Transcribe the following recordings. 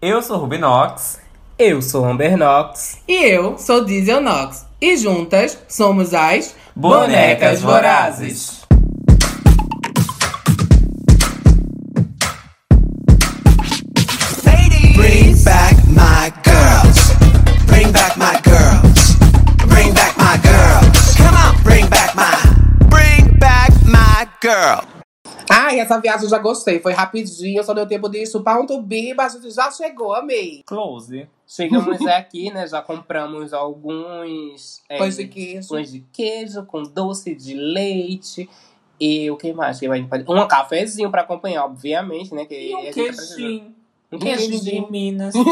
Eu sou Rubinox. Eu sou Amber Knox. E eu sou Diesel Knox. E juntas somos as Bonecas Vorazes. Bring back my girls. Bring back my girls. Bring back my girls. Come on, bring back my. Bring back my girl. Ai, essa viagem eu já gostei. Foi rapidinho, só deu tempo de chupar um tubiba. A gente já chegou, amei. Close. Chegamos aqui, né? Já compramos alguns é, Pães de queijo. pães de queijo com doce de leite. E o que mais? que vai Um cafezinho pra acompanhar, obviamente, né? Que E um tá queijinho. Um queijo de. Minas.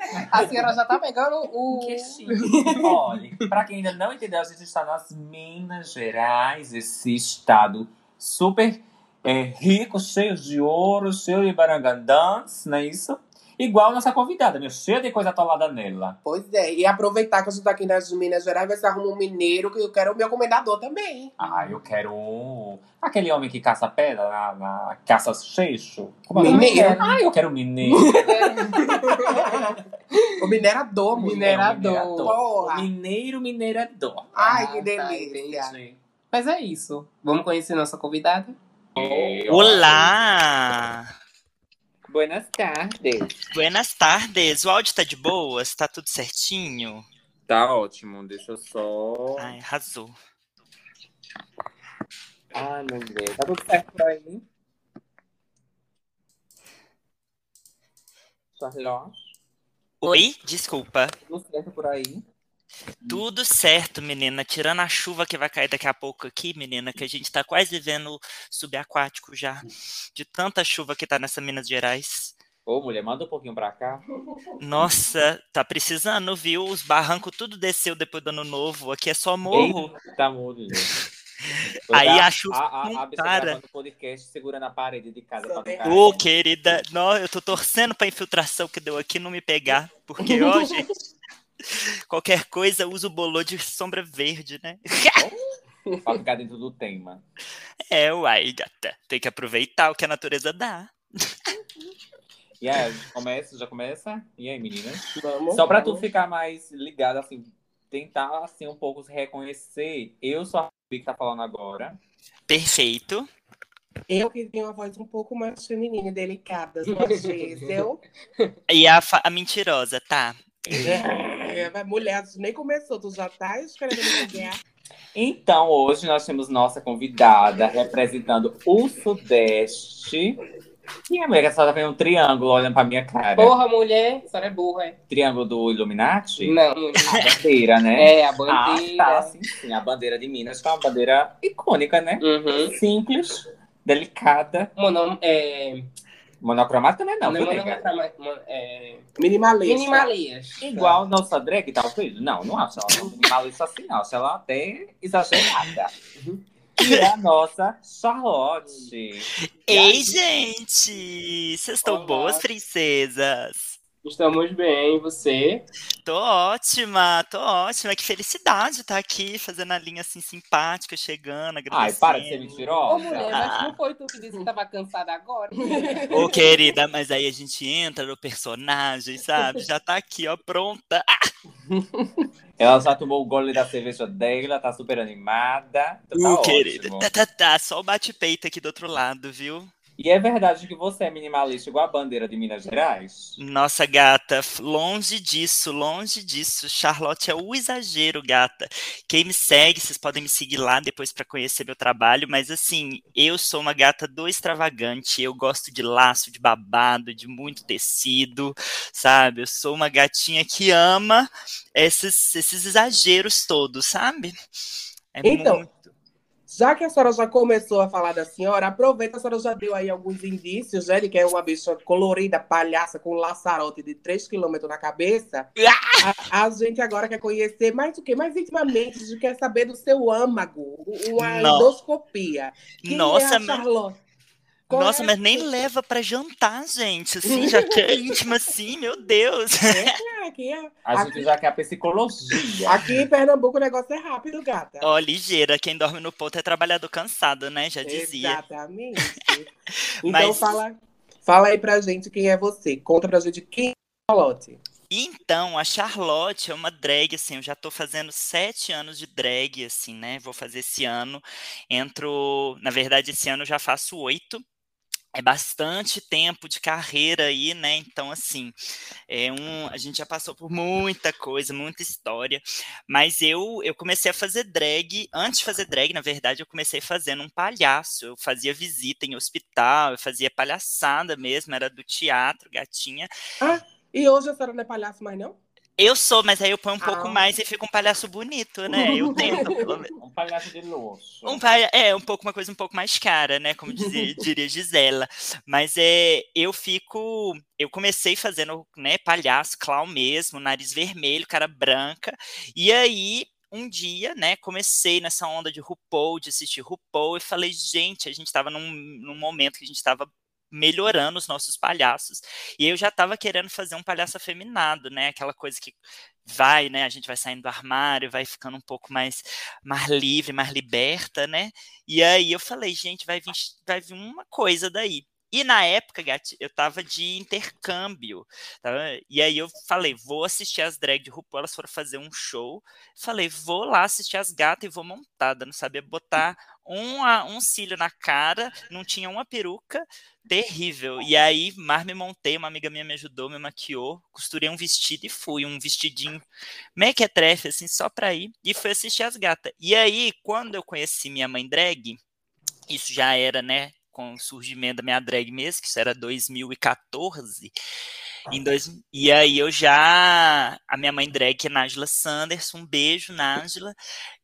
A senhora já tá pegando o. Um queijinho. Olha, pra quem ainda não entendeu, a gente está nas Minas Gerais, esse estado super é, rico, cheio de ouro, cheio de barangandãs, não é isso? Igual nossa convidada, meu, cheio de coisa atolada nela. Pois é, e aproveitar que gente tá aqui nas Minas Gerais, vai se arrumar um mineiro, que eu quero o meu comendador também. Ah, eu quero um- aquele homem que caça pedra na, na caça seixo. Como é? Mineiro. Ah, eu quero mineiro. O minerador, mulher. Minerador. Porra. Mineiro, minerador. Ai, Ah, que tá, delícia. entendi. Mas é isso. Vamos conhecer nossa convidada? Olá! Buenas tardes. Buenas tardes. O áudio tá de boas? Tá tudo certinho? Tá ótimo, deixa eu só. Ai, arrasou. Ai, meu Deus. Tá tudo certo por aí? Charlotte? Oi? Desculpa. Tudo certo por aí? Tudo certo, menina. Tirando a chuva que vai cair daqui a pouco aqui, menina, que a gente tá quase vivendo subaquático já. De tanta chuva que tá nessa Minas Gerais. Ô, mulher, manda um pouquinho pra cá. Nossa, tá precisando, viu? Os barrancos tudo desceu depois do ano novo. Aqui é só morro. Eita, mulher. Aí Tá- a chuva a, não a, a bicha para. podcast segurando a parede de casa. Ô, querida, não, eu tô torcendo pra infiltração que deu aqui não me pegar. Porque, ó, gente, qualquer coisa usa o bolô de sombra verde, né? Pra ficar dentro do tema. É, uai, gata. Tem que aproveitar o que a natureza dá. E aí, a gente começa, já começa? E aí, meninas? Vamos. Só pra tu vamos. ficar mais ligado, assim, tentar, assim, um pouco se reconhecer. Eu sou a Rubi que tá falando agora. Perfeito. Eu que tenho uma voz um pouco mais feminina e delicada, sou a Gisel. E a, a mentirosa, tá? É, mas mulher, tu nem começou, tu já tá escrevendo mulher. Então, hoje nós temos nossa convidada representando o Sudeste. E a mulher só tá vendo um triângulo olhando pra minha cara. Porra, mulher. A senhora é burra, é? Triângulo do Illuminati? Não. A bandeira, né? É, a Ah, bandeira. tá, sim, sim. A bandeira de Minas que é uma bandeira icônica, né? Uhum. Simples, delicada. Mono, é, Monocromática não é não, não, viu, não, nega? não, mon- é, Minimalista. minimalista. Igual nossa drag, talvez. Não, não acho ela minimalista assim, não. Acho ela até exagerada. E é a nossa Charlotte. Ei, gente! Vocês estão boas, princesas? Estamos bem, e você? Tô ótima, tô ótima. Que felicidade estar aqui fazendo a linha assim simpática, chegando, Ai, agradecendo. para de ser Ô, mentirosa. mulher, mas não foi tu que disse que tava cansada agora? Ô, querida, mas aí a gente entra no personagem, sabe? Já tá aqui, ó, pronta. Ela já tomou o gole da cerveja dela, tá super animada. Então Ô, tá querida. ótimo. Tá, tá, tá. Só o bate-peito aqui do outro lado, viu? E é verdade que você é minimalista igual a bandeira de Minas Gerais? Nossa, gata, longe disso, longe disso. Charlotte é o exagero, gata. Quem me segue, vocês podem me seguir lá depois pra conhecer meu trabalho, mas assim, eu sou uma gata do extravagante. Eu gosto de laço, de babado, de muito tecido, sabe? Eu sou uma gatinha que ama esses, esses exageros todos, sabe? É Então, muito. Já que a senhora já começou a falar da senhora, aproveita, a senhora já deu aí alguns indícios, né, de que é uma bicha colorida, palhaça, com um laçarote de 3 km na cabeça. A, a gente agora quer conhecer mais o quê? Mais intimamente, a gente quer saber do seu âmago, uma Não. endoscopia. Quem Nossa, é a Charlotte? Qual Nossa, é mas nem leva pra jantar, gente. Assim, já que é íntima assim, meu Deus. É, aqui, é- A gente aqui, já quer a psicologia. aqui em Pernambuco o negócio é rápido, gata. Ó, ligeira, quem dorme no ponto é trabalhador cansado, né? Já dizia. Exatamente. Então Mas- fala, Fala aí pra gente quem é você. Conta pra gente quem é Charlotte. Então, a Charlotte é uma drag, assim, eu já tô fazendo sete anos de drag, assim, né? Vou fazer esse ano. Entro, na verdade, esse ano eu já faço oito. É bastante tempo de carreira aí, né? Então, assim, é um, a gente já passou por muita coisa, muita história. Mas eu, eu comecei a fazer drag. Antes de fazer drag, na verdade, eu comecei fazendo um palhaço. Eu fazia visita em hospital, eu fazia palhaçada mesmo, era do teatro, gatinha. Ah, e hoje a senhora não é palhaço mais, não? Eu sou, mas aí eu ponho um pouco Ah. mais e fica um palhaço bonito, né? Eu tento, pelo menos. Um palhaço de luxo. Um palha- é, um pouco uma coisa um pouco mais cara, né? Como dizia, diria Gisela. Mas é, eu fico. Eu comecei fazendo, né, palhaço, clown mesmo, nariz vermelho, cara branca. E aí, um dia, né, comecei nessa onda de RuPaul, de assistir RuPaul, e falei, gente, a gente tava num, num momento que a gente tava melhorando os nossos palhaços. E eu já tava querendo fazer um palhaço afeminado, né? Aquela coisa que vai, né? A gente vai saindo do armário, vai ficando um pouco mais, mais livre, mais liberta, né? E aí eu falei, gente, vai vir, vai vir uma coisa daí. E na época, Gati, eu tava de intercâmbio. tava- E aí eu falei, vou assistir as drag de RuPaul, elas foram fazer um show. Falei, vou lá assistir as gatas e vou montada. Não sabia botar um, um cílio na cara, não tinha uma peruca. Terrível. E aí, mais me montei, uma amiga minha me ajudou, me maquiou, costurei um vestido e fui, um vestidinho mequetrefe, assim, só pra ir, e fui assistir as gatas. E aí, quando eu conheci minha mãe drag, isso já era, né, com o surgimento da minha drag mesmo, que isso era 2014, em dois, e aí eu já, a minha mãe drag, que é Nájila Sanderson, um beijo, Nájila,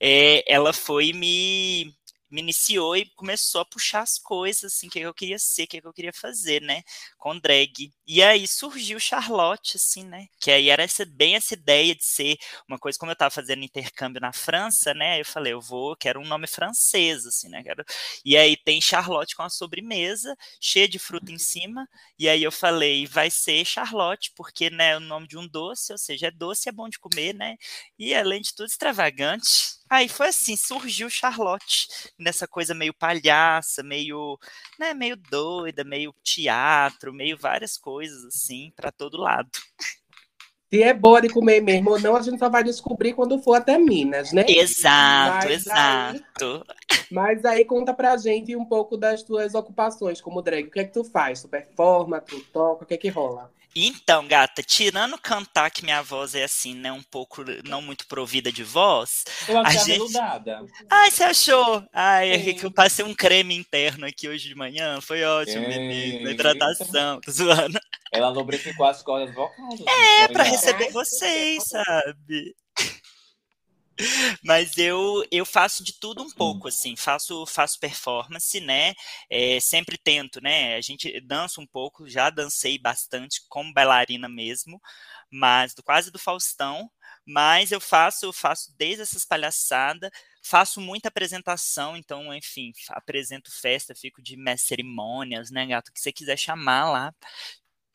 é, ela foi me me iniciou e começou a puxar as coisas, assim, o que eu queria ser, o que eu queria fazer, né, com drag. E aí surgiu Charlotte, assim, né, que aí era essa, bem essa ideia de ser uma coisa, como eu tava fazendo intercâmbio na França, né, eu falei, eu vou, quero um nome francês, assim, né, quero... E aí tem Charlotte com a sobremesa, cheia de fruta em cima, e aí eu falei, vai ser Charlotte, porque, né, é o nome de um doce, ou seja, é doce, é bom de comer, né, e além de tudo, extravagante. Aí foi assim, surgiu Charlotte, nessa coisa meio palhaça, meio, né, meio doida, meio teatro, meio várias coisas assim, para todo lado. Se é boa de comer mesmo ou não, a gente só vai descobrir quando for até Minas, né? Exato, Mas exato. Mas aí conta pra gente um pouco das tuas ocupações como drag. O que é que tu faz? Tu performa, tu toca, o que é que rola? Então, gata, tirando cantar que minha voz é assim, né, um pouco não muito provida de voz. Eu achei A gente-. Ai, você achou? Ai, é que eu passei um creme interno aqui hoje de manhã, foi ótimo, menino, Eita. hidratação, tô zoando. Ela lubrificou as cordas vocais. É, pra Foi, receber vocês, sabe? Mas eu, eu faço de tudo um pouco, assim, faço, faço performance, né? É, sempre tento, né? A gente dança um pouco, já dancei bastante como bailarina mesmo, mas do quase do Faustão. Mas eu faço, faço desde essas palhaçadas, faço muita apresentação, então, enfim, apresento festa, fico de mestre cerimônias, né, gato? O que você quiser chamar lá.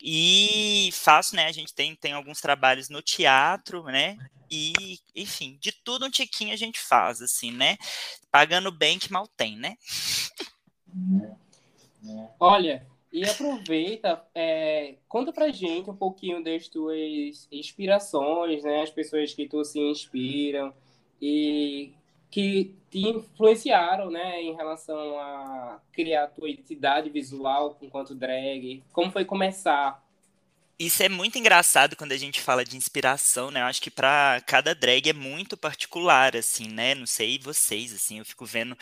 E faço, né? A gente tem, tem alguns trabalhos no teatro, né? E, enfim, de tudo um tiquinho a gente faz, assim, né? Pagando bem que mal tem, né? Olha, e aproveita, é, conta pra gente um pouquinho das tuas inspirações, né? As pessoas que tu se inspiram e que te influenciaram, né? Em relação a criar a tua identidade visual enquanto drag. Como foi começar? Isso é muito engraçado quando a gente fala de inspiração, né? Eu acho que pra cada drag é muito particular, assim, né? Não sei vocês, assim, eu fico vendo.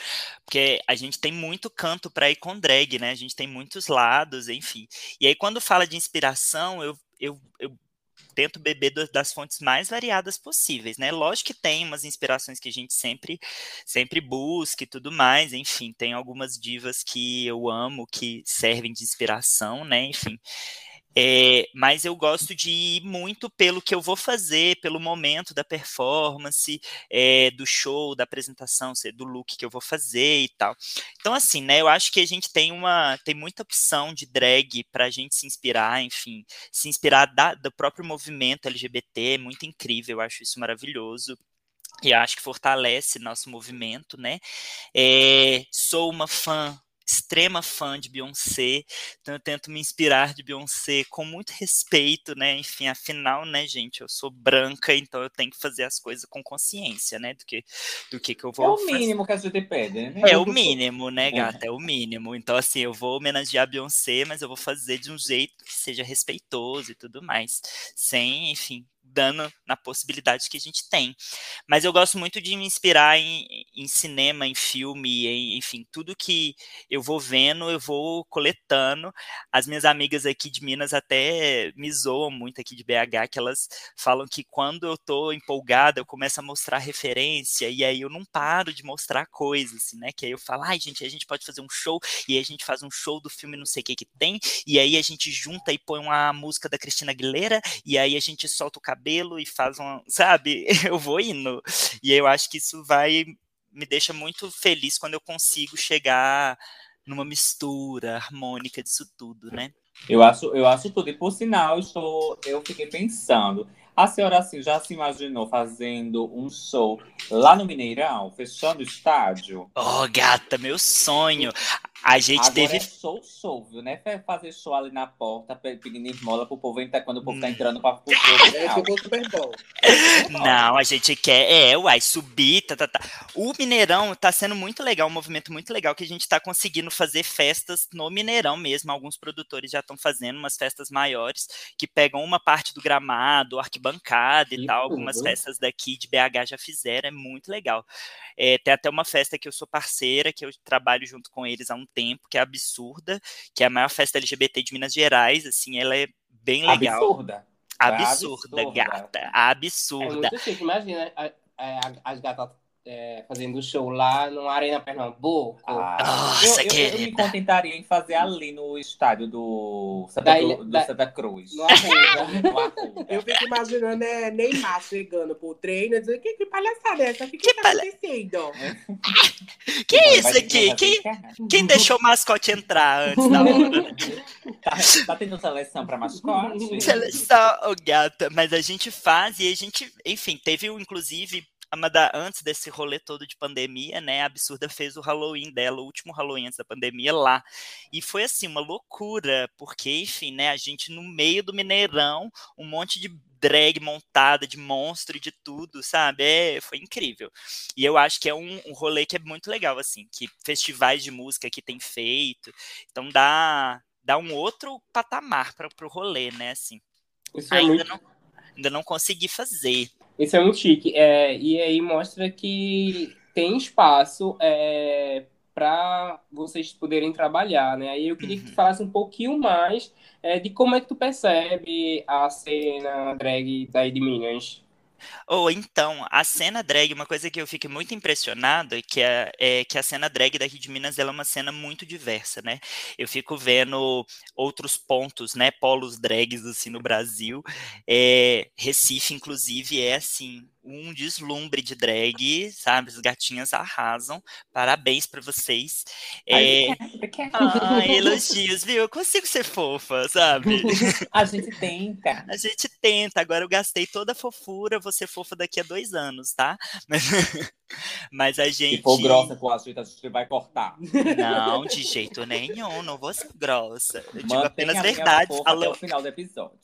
Porque a gente tem muito canto pra ir com drag, né? A gente tem muitos lados, enfim. E aí, quando fala de inspiração, eu, eu, eu tento beber das fontes mais variadas possíveis, né? Lógico que tem umas inspirações que a gente sempre, sempre busca e tudo mais, enfim, tem algumas divas que eu amo, que servem de inspiração, né? Enfim. É, mas eu gosto de ir muito pelo que eu vou fazer, pelo momento da performance, é, do show, da apresentação, se- do look que eu vou fazer e tal. Então, assim, né? Eu acho que a gente tem uma, tem muita opção de drag para a gente se inspirar, enfim, se inspirar da- do próprio movimento LGBT, é muito incrível, eu acho isso maravilhoso. E acho que fortalece nosso movimento, né? É, sou uma fã extrema fã de Beyoncé, então eu tento me inspirar de Beyoncé com muito respeito, né? Enfim, afinal, né, gente, eu sou branca, então eu tenho que fazer as coisas com consciência, né? Do que, do que, que eu vou É o fazer. mínimo que a gente pede, né? É o mínimo, né, gata? É o mínimo. Então, assim, eu vou homenagear a Beyoncé, mas eu vou fazer de um jeito que seja respeitoso e tudo mais. Sem, enfim, dando na possibilidade que a gente tem. Mas eu gosto muito de me inspirar em, em cinema, em filme, em, enfim, tudo que eu vou vendo, eu vou coletando. As minhas amigas aqui de Minas até me zoam muito aqui de BH, que elas falam que quando eu tô empolgada, eu começo a mostrar referência, e aí eu não paro de mostrar coisas, assim, né? Que aí eu falo, ai, gente, a gente pode fazer um show, e aí a gente faz um show do filme não sei o que que tem, e aí a gente junta e põe uma música da Cristina Aguilera, e aí a gente solta o cabelo e faz uma, sabe? Eu vou indo. E eu acho que isso vai me deixa muito feliz quando eu consigo chegar numa mistura harmônica disso tudo, né? Eu acho, eu acho tudo. E por sinal, estou, eu fiquei pensando. A senhora assim, já se imaginou fazendo um show lá no Mineirão, fechando o estádio? Oh, gata, meu sonho. A gente Agora teve. é show, show, viu? Né? Fazer show ali na porta, pe- pedindo esmola pro povo entrar quando o povo tá entrando pra pro show É, real. ficou super bom. Não, a gente quer, é, uai, subir, tá, tá, tá. O Mineirão tá sendo muito legal, um movimento muito legal que a gente tá conseguindo fazer festas no Mineirão mesmo. Alguns produtores já estão fazendo umas festas maiores que pegam uma parte do gramado, arquibancada e Que tal. Algumas festas daqui de BH já fizeram, é muito legal. É, tem até uma festa que eu sou parceira, que eu trabalho junto com eles há um tempo, que é absurda, que é a maior festa LGBT de Minas Gerais, assim, ela é bem legal. Absurda. Absurda, Absurda. gata. É Absurda. muito chique. Imagina a- as gatas é, fazendo show lá numa arena Pernambuco. Ah, Nossa, eu, eu- eu me contentaria em fazer ali no estádio do Santa, Da ilha- do da- Santa Cruz. No Arruda. No. Eu fico imaginando é, Neymar chegando pro treino e dizendo: que, que palhaçada é essa? O que, que, Que tá palha- acontecendo? Que Vai isso aqui? que Quem, quem deixou o mascote entrar antes da hora? Tá, tá tendo seleção pra mascote? Seleção, ô gata. Mas a gente faz e a gente, enfim, teve inclusive. Antes desse rolê todo de pandemia, né? A Absurda fez o Halloween dela, o último Halloween antes da pandemia lá. E foi assim, uma loucura, porque, enfim, né? A gente no meio do Mineirão, um monte de drag montada, de monstro e de tudo, sabe? É, foi incrível. E eu acho que é um, um rolê que é muito legal, assim, que festivais de música que tem feito. Então dá, dá um outro patamar para o rolê, né? Assim. Isso é Ainda muito não, ainda não consegui fazer. Isso é muito chique. É, e aí mostra que tem espaço é, para vocês poderem trabalhar, né? Aí eu queria que tu falasse um pouquinho mais é, de como é que tu percebe a cena drag daí de Minas. Ou então, a cena drag, uma coisa que eu fico muito impressionado é que, é, é que a cena drag daqui de Minas ela é uma cena muito diversa, né? Eu fico vendo outros pontos, né? Polos drags assim no Brasil. É, Recife, inclusive, é assim um deslumbre de drag, sabe? As gatinhas arrasam. Parabéns pra vocês. É, ah, elogios, viu? Eu consigo ser fofa, sabe? A gente tenta. A gente tenta, agora eu gastei toda a fofura, vou ser fofa daqui a dois anos, tá? Mas, mas a gente. Se for grossa com a gente, a gente vai cortar. Não, de jeito nenhum, não vou ser grossa. Eu digo Mantém apenas verdade, fofa até o final do episódio.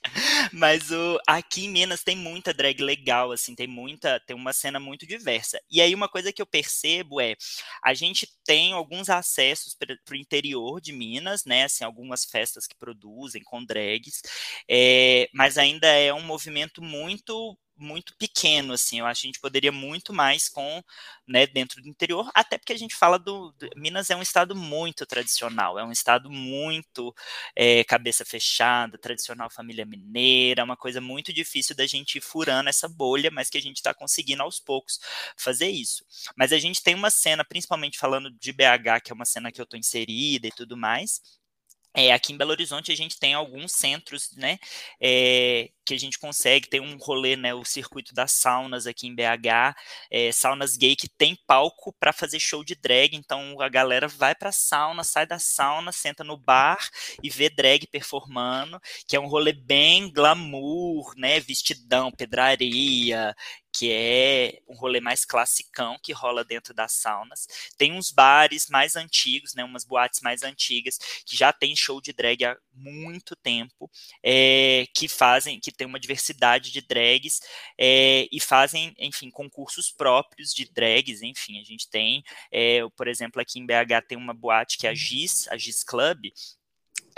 Mas o, aqui em Minas tem muita drag legal, assim, tem muita, tem uma cena muito diversa. E aí uma coisa que eu percebo é, a gente tem alguns acessos para o interior de Minas, né, assim, algumas festas que produzem com drags, é, mas ainda é um movimento muito muito pequeno, assim, eu acho que a gente poderia muito mais com, né, dentro do interior, até porque a gente fala do, do Minas é um estado muito tradicional, é um estado muito é, cabeça fechada, tradicional família mineira, uma coisa muito difícil da gente ir furando essa bolha, mas que a gente está conseguindo aos poucos fazer isso. Mas a gente tem uma cena, principalmente falando de BH, que é uma cena que eu estou inserida e tudo mais, é, aqui em Belo Horizonte a gente tem alguns centros, né, é, que a gente consegue, tem um rolê, né, o circuito das saunas aqui em BH, é, saunas gay que tem palco para fazer show de drag, então a galera vai para sauna, sai da sauna, senta no bar e vê drag performando, que é um rolê bem glamour, né, vestidão, pedraria, que é um rolê mais classicão que rola dentro das saunas. Tem uns bares mais antigos, né, umas boates mais antigas que já tem show de drag há muito tempo, é, que fazem, que tem uma diversidade de drags é, e fazem, enfim, concursos próprios de drags. Enfim, a gente tem, é, por exemplo, aqui em BH tem uma boate que é a Giz, a Giz Club,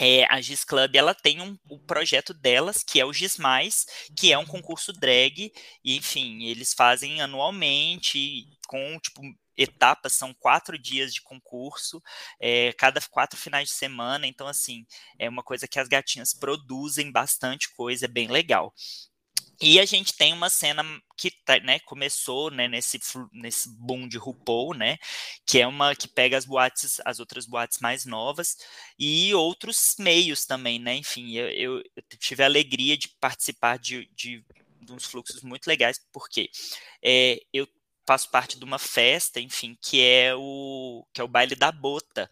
é, a Giz Club ela tem um, um projeto delas, que é o Giz Mais, que é um concurso drag, e enfim, eles fazem anualmente com tipo etapas, são quatro dias de concurso, é, cada quatro finais de semana, então assim, é uma coisa que as gatinhas produzem bastante coisa, é bem legal. E a gente tem uma cena que tá, né, começou né, nesse, nesse boom de RuPaul, né, que é uma que pega as boates, as outras boates mais novas e outros meios também, né, enfim, eu, eu, tive a alegria de participar de, de, de uns fluxos muito legais, porque é, eu faço parte de uma festa, enfim, que é o que é o baile da Bota,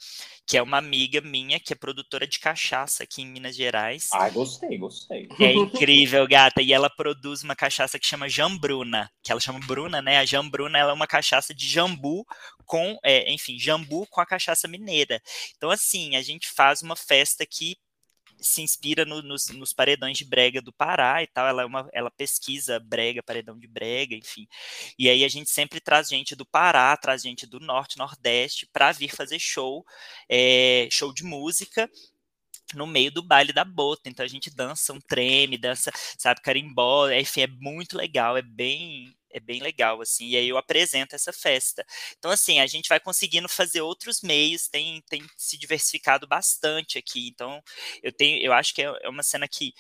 que é uma amiga minha que é produtora de cachaça aqui em Minas Gerais. Ai, gostei, gostei. É incrível, gata. E ela produz uma cachaça que chama Jambruna, que ela chama Bruna, né? A Jambruna ela é uma cachaça de jambu com, é, enfim, jambu com a cachaça mineira. Então, assim, a gente faz uma festa que se inspira no, nos, nos, paredões de brega do Pará e tal. Ela, é uma, ela pesquisa brega, paredão de brega, enfim. E aí a gente sempre traz gente do Pará, traz gente do Norte, Nordeste, para vir fazer show, é, show de música no meio do baile da bota. Então a gente dança um treme, dança, sabe, carimbó, enfim, é muito legal, é bem é bem legal, assim, e aí eu apresento essa festa. Então, assim, a gente vai conseguindo fazer outros meios, tem, tem se diversificado bastante aqui, então eu tenho, eu acho que é, é uma cena que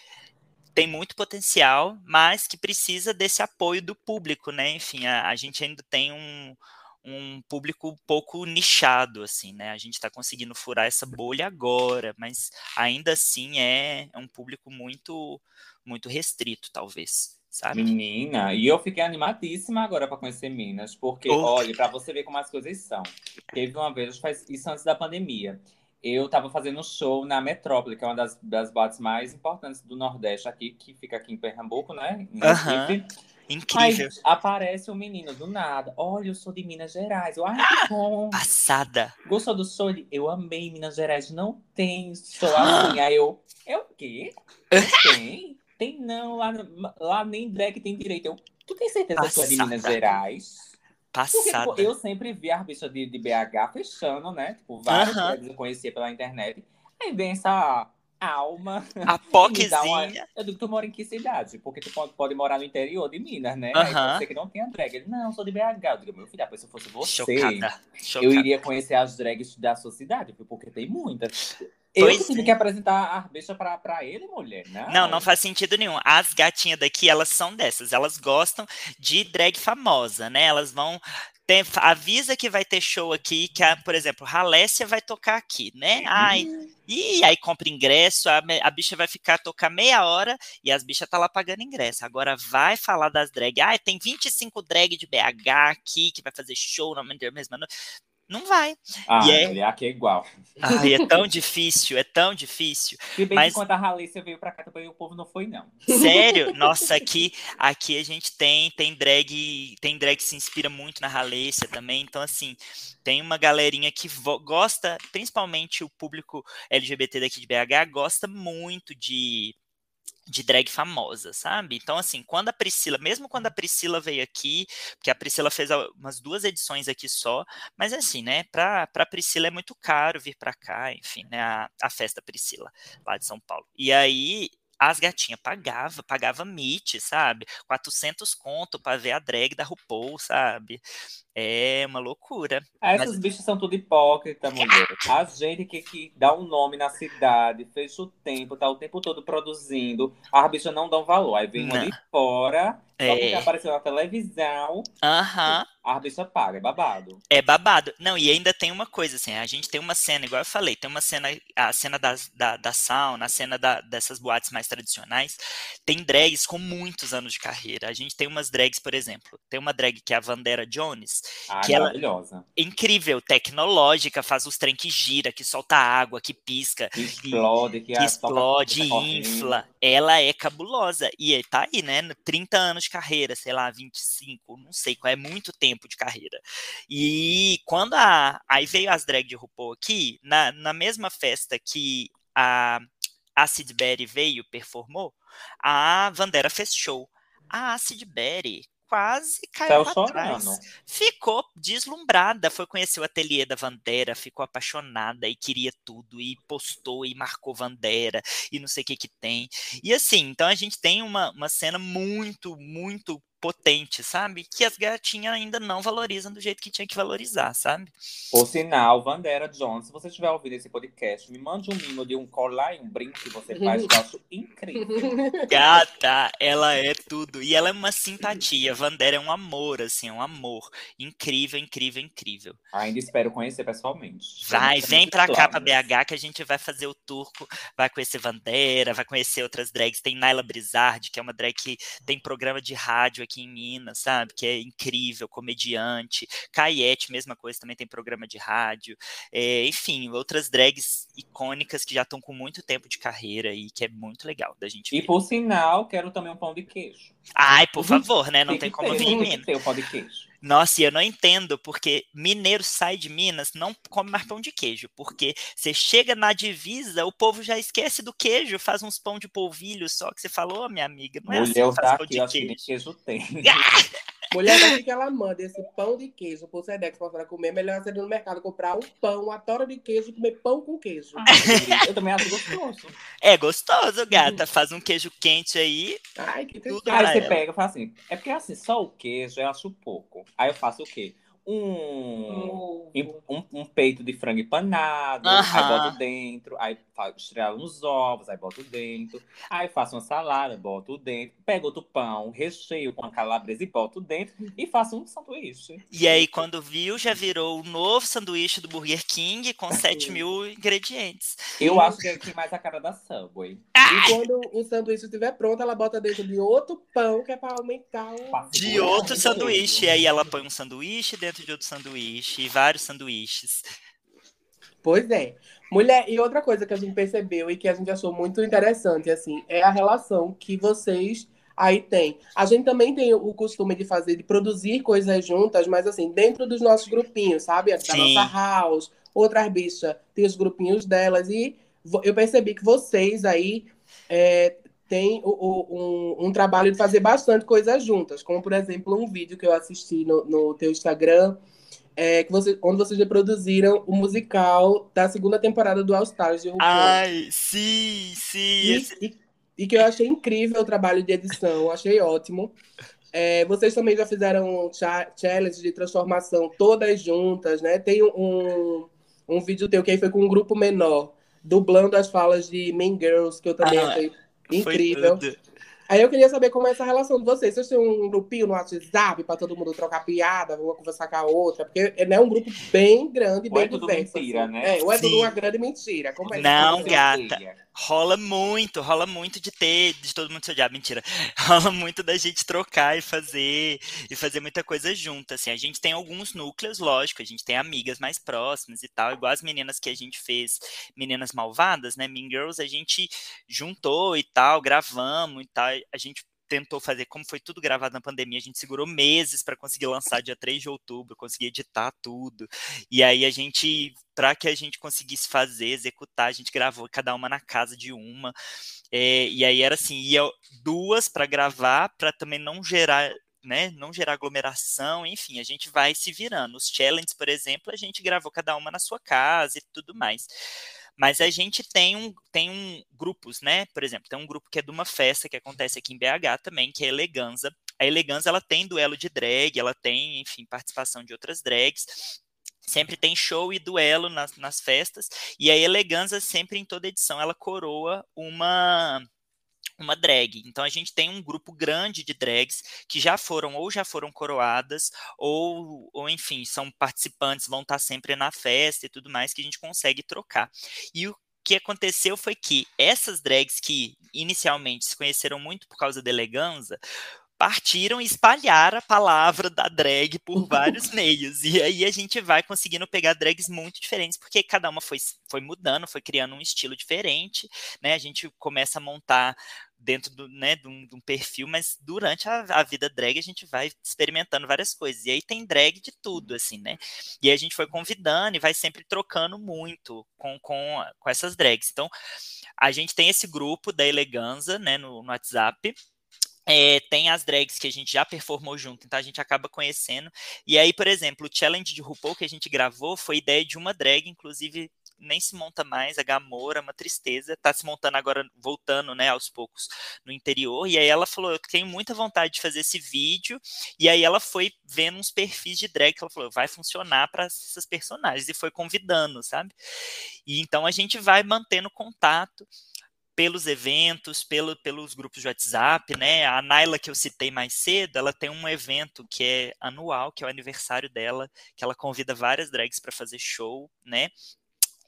tem muito potencial, mas que precisa desse apoio do público, né, enfim, a, a gente ainda tem um, um público um pouco nichado, assim, né? A gente está conseguindo furar essa bolha agora, mas ainda assim é, é um público muito, muito restrito, talvez sabe? Menina, e eu fiquei animadíssima agora para conhecer Minas, porque, oh. olha, para você ver como as coisas são. Teve uma vez, faz isso antes da pandemia. Eu estava fazendo um show na Metrópole, que é uma das, das bates mais importantes do Nordeste aqui, que fica aqui em Pernambuco, né? Em Recife. Incrível. Aí aparece um menino do nada. Olha, eu sou de Minas Gerais. Eu, Ai, que bom. Passada. Gostou do show? Eu amei Minas Gerais. Não tem show assim. Aí eu, é o quê? Não tem? Tem não, lá, lá nem drag tem direito. Eu, tu tem certeza que tu é de Minas Gerais? Passada. Porque tipo, eu sempre vi a bicha de, de BH fechando, né? Tipo, vários uh -huh. eu conhecia pela internet. Aí vem essa alma. A poquezinha. Uma... Eu digo, tu mora em que cidade? Porque tu pode, pode morar no interior de Minas, né? Aí você que não tem a drag. Ele, não, sou de BH. Eu digo, meu filho, se eu fosse você, Chocada. Chocada. eu iria conhecer as drags da sua cidade, porque tem muitas. Eu pois tive é. que apresentar a bicha pra, pra ele, mulher, não? Não, não faz sentido nenhum. As gatinhas daqui, elas são dessas. Elas gostam de drag famosa, né? Elas vão tem, avisa que vai ter show aqui, que, a, por exemplo, Halécia vai tocar aqui, né? Ai, e aí compra ingresso, a, a, bicha vai ficar tocar meia hora e as bichas tá lá pagando ingresso. Agora vai falar das drag. Ai, tem 25 drag de BH aqui que vai fazer show na mesma noite. Não vai. Ah, e é... aqui é igual. Ai, é tão difícil, é tão difícil. Se bem mas... que quando a Halícia veio pra cá também, o povo não foi, não. Sério? Nossa, aqui, aqui a gente tem, tem drag, tem drag que se inspira muito na Halícia também. Então, assim, tem uma galerinha que gosta, principalmente o público LGBT daqui de BH, gosta muito de de drag famosa, sabe? Então, assim, quando a Priscila, mesmo quando a Priscila veio aqui, porque a Priscila fez umas duas edições aqui só, mas assim, né, pra, pra Priscila é muito caro vir pra cá, enfim, né, a, a festa Priscila, lá de São Paulo. E aí, as gatinhas pagava, pagava Meet, sabe? 400 conto para ver a drag da RuPaul, sabe? É uma loucura. Ah, essas Mas... bichas são tudo hipócrita, mulher. A gente que, que dá um nome na cidade, fecha o tempo, tá o tempo todo produzindo, as bichas não dão valor. Aí vem uma de fora, é. só porque apareceu na televisão. Aham. Uhum. A bicha paga, é babado. É babado. Não, e ainda tem uma coisa, assim, a gente tem uma cena, igual eu falei, tem uma cena, a cena da, da, da sauna, a cena da, dessas boates mais tradicionais, tem drags com muitos anos de carreira. A gente tem umas drags, por exemplo, tem uma drag que é a Vandera Jones, ah, que maravilhosa. Ela, incrível, tecnológica, faz os trem que gira, que solta água, que pisca. Que explode, que, que explode, infla. ela é cabulosa. E é- tá aí, né? 30 anos de carreira, sei lá, 25, não sei qual é muito tempo de carreira. E quando a. Aí veio as drag de RuPaul aqui, na, na mesma festa que a Acid Berry veio, performou, a Vandera fez show. A Acid Berry quase caiu Saiu pra trás. chorando. Ficou deslumbrada, foi conhecer o ateliê da Vandera, ficou apaixonada e queria tudo, e postou e marcou Vandera, e não sei o que que tem. E assim, então a gente tem uma, uma cena muito, muito potente, sabe? Que as gatinhas ainda não valorizam do jeito que tinha que valorizar, sabe? Por sinal, Vandera Jones, se você estiver ouvindo esse podcast, me mande um mimo de um colar e um brinco que você faz, que eu acho incrível. Gata, ela é tudo. E ela é uma simpatia. Vandera é um amor, assim, é um amor. Incrível, incrível, incrível. Ainda espero conhecer pessoalmente. Vai, vem pra cá, pra. BH, que a gente vai fazer o turco, vai conhecer Vandera, vai conhecer outras drags. Tem Naila Brizard, que é uma drag que tem programa de rádio aqui em Minas, sabe? Que é incrível, comediante. Caiete, mesma coisa, também tem programa de rádio. É, enfim, outras drags icônicas que já estão com muito tempo de carreira e que é muito legal da gente E ver. por sinal, quero também um pão de queijo. Ai, por favor, né? Não Tem tem como ter, vir tem em Minas. ter o pão de queijo. Nossa, e eu não entendo, porque mineiro sai de Minas, não come mais pão de queijo, porque você chega na divisa, o povo já esquece do queijo, faz uns pão de polvilho só, que você falou, minha amiga, não é assim Mulher que faz pão de queijo. queijo tem. Mulher, daqui que ela manda esse pão de queijo pro Sedex pra senhora comer, melhor você ir no mercado comprar um pão, uma tora de queijo e comer pão com queijo. Eu também acho gostoso. É gostoso, gata, faz um queijo quente aí, Ai, que Tudo tristeza. Aí você ela. pega e fala assim, é porque assim, só o queijo eu acho pouco. Aí eu faço o quê? Um, um, um peito de frango empanado, aí Aham. boto dentro, aí estrelo uns ovos, aí boto dentro, aí faço uma salada, boto dentro, pego outro pão, recheio com a calabresa e boto dentro e faço um sanduíche. e aí quando viu, já virou o novo sanduíche do Burger King com 7 mil ingredientes. Eu acho que é aqui mais a cara da Subway. E quando o sanduíche estiver pronto, ela bota dentro de outro pão, que é pra aumentar o... De outro sanduíche, e aí ela põe um sanduíche dentro de outro sanduíche, e vários sanduíches. Pois é. Mulher, e outra coisa que a gente percebeu e que a gente achou muito interessante, assim, é a relação que vocês aí têm. A gente também tem o costume de fazer, de produzir coisas juntas, mas assim, dentro dos nossos grupinhos, sabe? Da Sim. nossa house, outras bichas tem os grupinhos delas, e eu percebi que vocês aí é, têm o- o- um, um trabalho de fazer bastante coisas juntas, como, por exemplo, um vídeo que eu assisti no, no teu Instagram, é, que você, onde vocês reproduziram o musical da segunda temporada do All Stars de RuPaul. Ai, sim, sim. e, e- e que eu achei incrível o trabalho de edição, achei ótimo. É, vocês também já fizeram cha challenge de transformação todas juntas, né? Tem um, um vídeo teu que aí foi com um grupo menor, dublando as falas de Mean Girls, que eu também Ah, achei incrível. tudo. Aí eu queria saber como é essa relação de vocês. Vocês têm um grupinho no WhatsApp para todo mundo trocar piada, uma conversar com a outra? Porque é né, um grupo bem grande, Ou é bem tudo diverso. mentira, assim. né? É, ou é tudo Sim. uma grande mentira. Como é que Não, gata. Rola muito, rola muito de ter, de todo mundo se odiar, mentira. Rola muito da gente trocar e fazer, e fazer muita coisa junto, assim. A gente tem alguns núcleos, lógico, a gente tem amigas mais próximas e tal, igual as meninas que a gente fez, meninas malvadas, né, Mean Girls, a gente juntou e tal, gravamos e tal, a gente tentou fazer, como foi tudo gravado na pandemia, a gente segurou meses para conseguir lançar dia 3 de outubro, conseguir editar tudo. E aí a gente, para que a gente conseguisse fazer, executar, a gente gravou cada uma na casa de uma. É, e aí era assim, ia duas para gravar, para também não gerar né, não gerar aglomeração, enfim, a gente vai se virando. Os challenges, por exemplo, a gente gravou cada uma na sua casa e tudo mais. Mas a gente tem um, tem um grupos, né? Por exemplo, tem um grupo que é de uma festa que acontece aqui em BH também, que é Eleganza. A Eleganza ela tem duelo de drag, ela tem, enfim, participação de outras drags. Sempre tem show e duelo nas, nas festas. E a Eleganza, sempre em toda edição, ela coroa uma uma drag. Então a gente tem um grupo grande de drags que já foram ou já foram coroadas ou, ou enfim, são participantes, vão estar sempre na festa e tudo mais que a gente consegue trocar. E o que aconteceu foi que essas drags que inicialmente se conheceram muito por causa da eleganza, partiram e espalharam a palavra da drag por vários meios. E aí a gente vai conseguindo pegar drags muito diferentes, porque cada uma foi, foi mudando, foi criando um estilo diferente, né? A gente começa a montar dentro do, né, de, um, de um perfil, mas durante a, a, vida drag a gente vai experimentando várias coisas. E aí tem drag de tudo, assim, né? E a gente foi convidando e vai sempre trocando muito com, com, com essas drags. Então, a gente tem esse grupo da Eleganza, né, no, no WhatsApp, é, tem as drags que a gente já performou junto, então a gente acaba conhecendo. E aí, por exemplo, o challenge de RuPaul que a gente gravou foi ideia de uma drag, inclusive nem se monta mais, a Gamora, uma tristeza, tá se montando agora, voltando, né, aos poucos no interior, e aí ela falou, eu tenho muita vontade de fazer esse vídeo, e aí ela foi vendo uns perfis de drag, que ela falou, vai funcionar para essas personagens, e foi convidando, sabe? E então a gente vai mantendo contato, pelos eventos, pelo, pelos grupos de WhatsApp, né? A Naila que eu citei mais cedo, ela tem um evento que é anual, que é o aniversário dela, que ela convida várias drags para fazer show, né?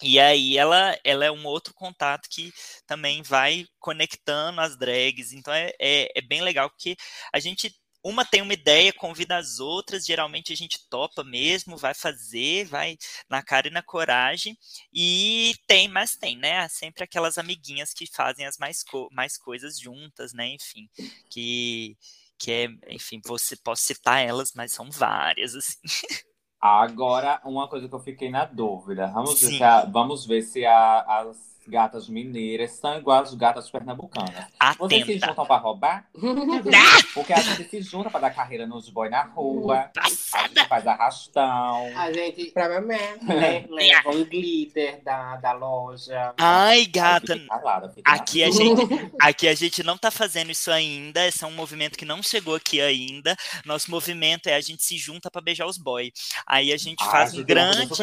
E aí ela, ela é um outro contato que também vai conectando as drags. Então é, é, é bem legal, porque a gente uma tem uma ideia, convida as outras, geralmente a gente topa mesmo, vai fazer, vai na cara e na coragem, e tem, mas tem, né? Sempre aquelas amiguinhas que fazem as mais, co mais coisas juntas, né? Enfim, que, que é, enfim, você posso citar elas, mas são várias, assim. Agora, uma coisa que eu fiquei na dúvida. Vamos ver se a, vamos ver se a, as gatas mineiras são igual às gatas pernambucanas. Atenta. Vocês se juntam pra roubar? Porque a gente se junta pra dar carreira nos boy na rua. A gente faz arrastão. A gente, pra mamãe, né, leva um glitter da, da loja. Ai, gata. Calada, aqui a, gente, aqui a gente não tá fazendo isso ainda. Esse é um movimento que não chegou aqui ainda. Nosso movimento é a gente se junta pra beijar os boy. Aí a gente faz um grande,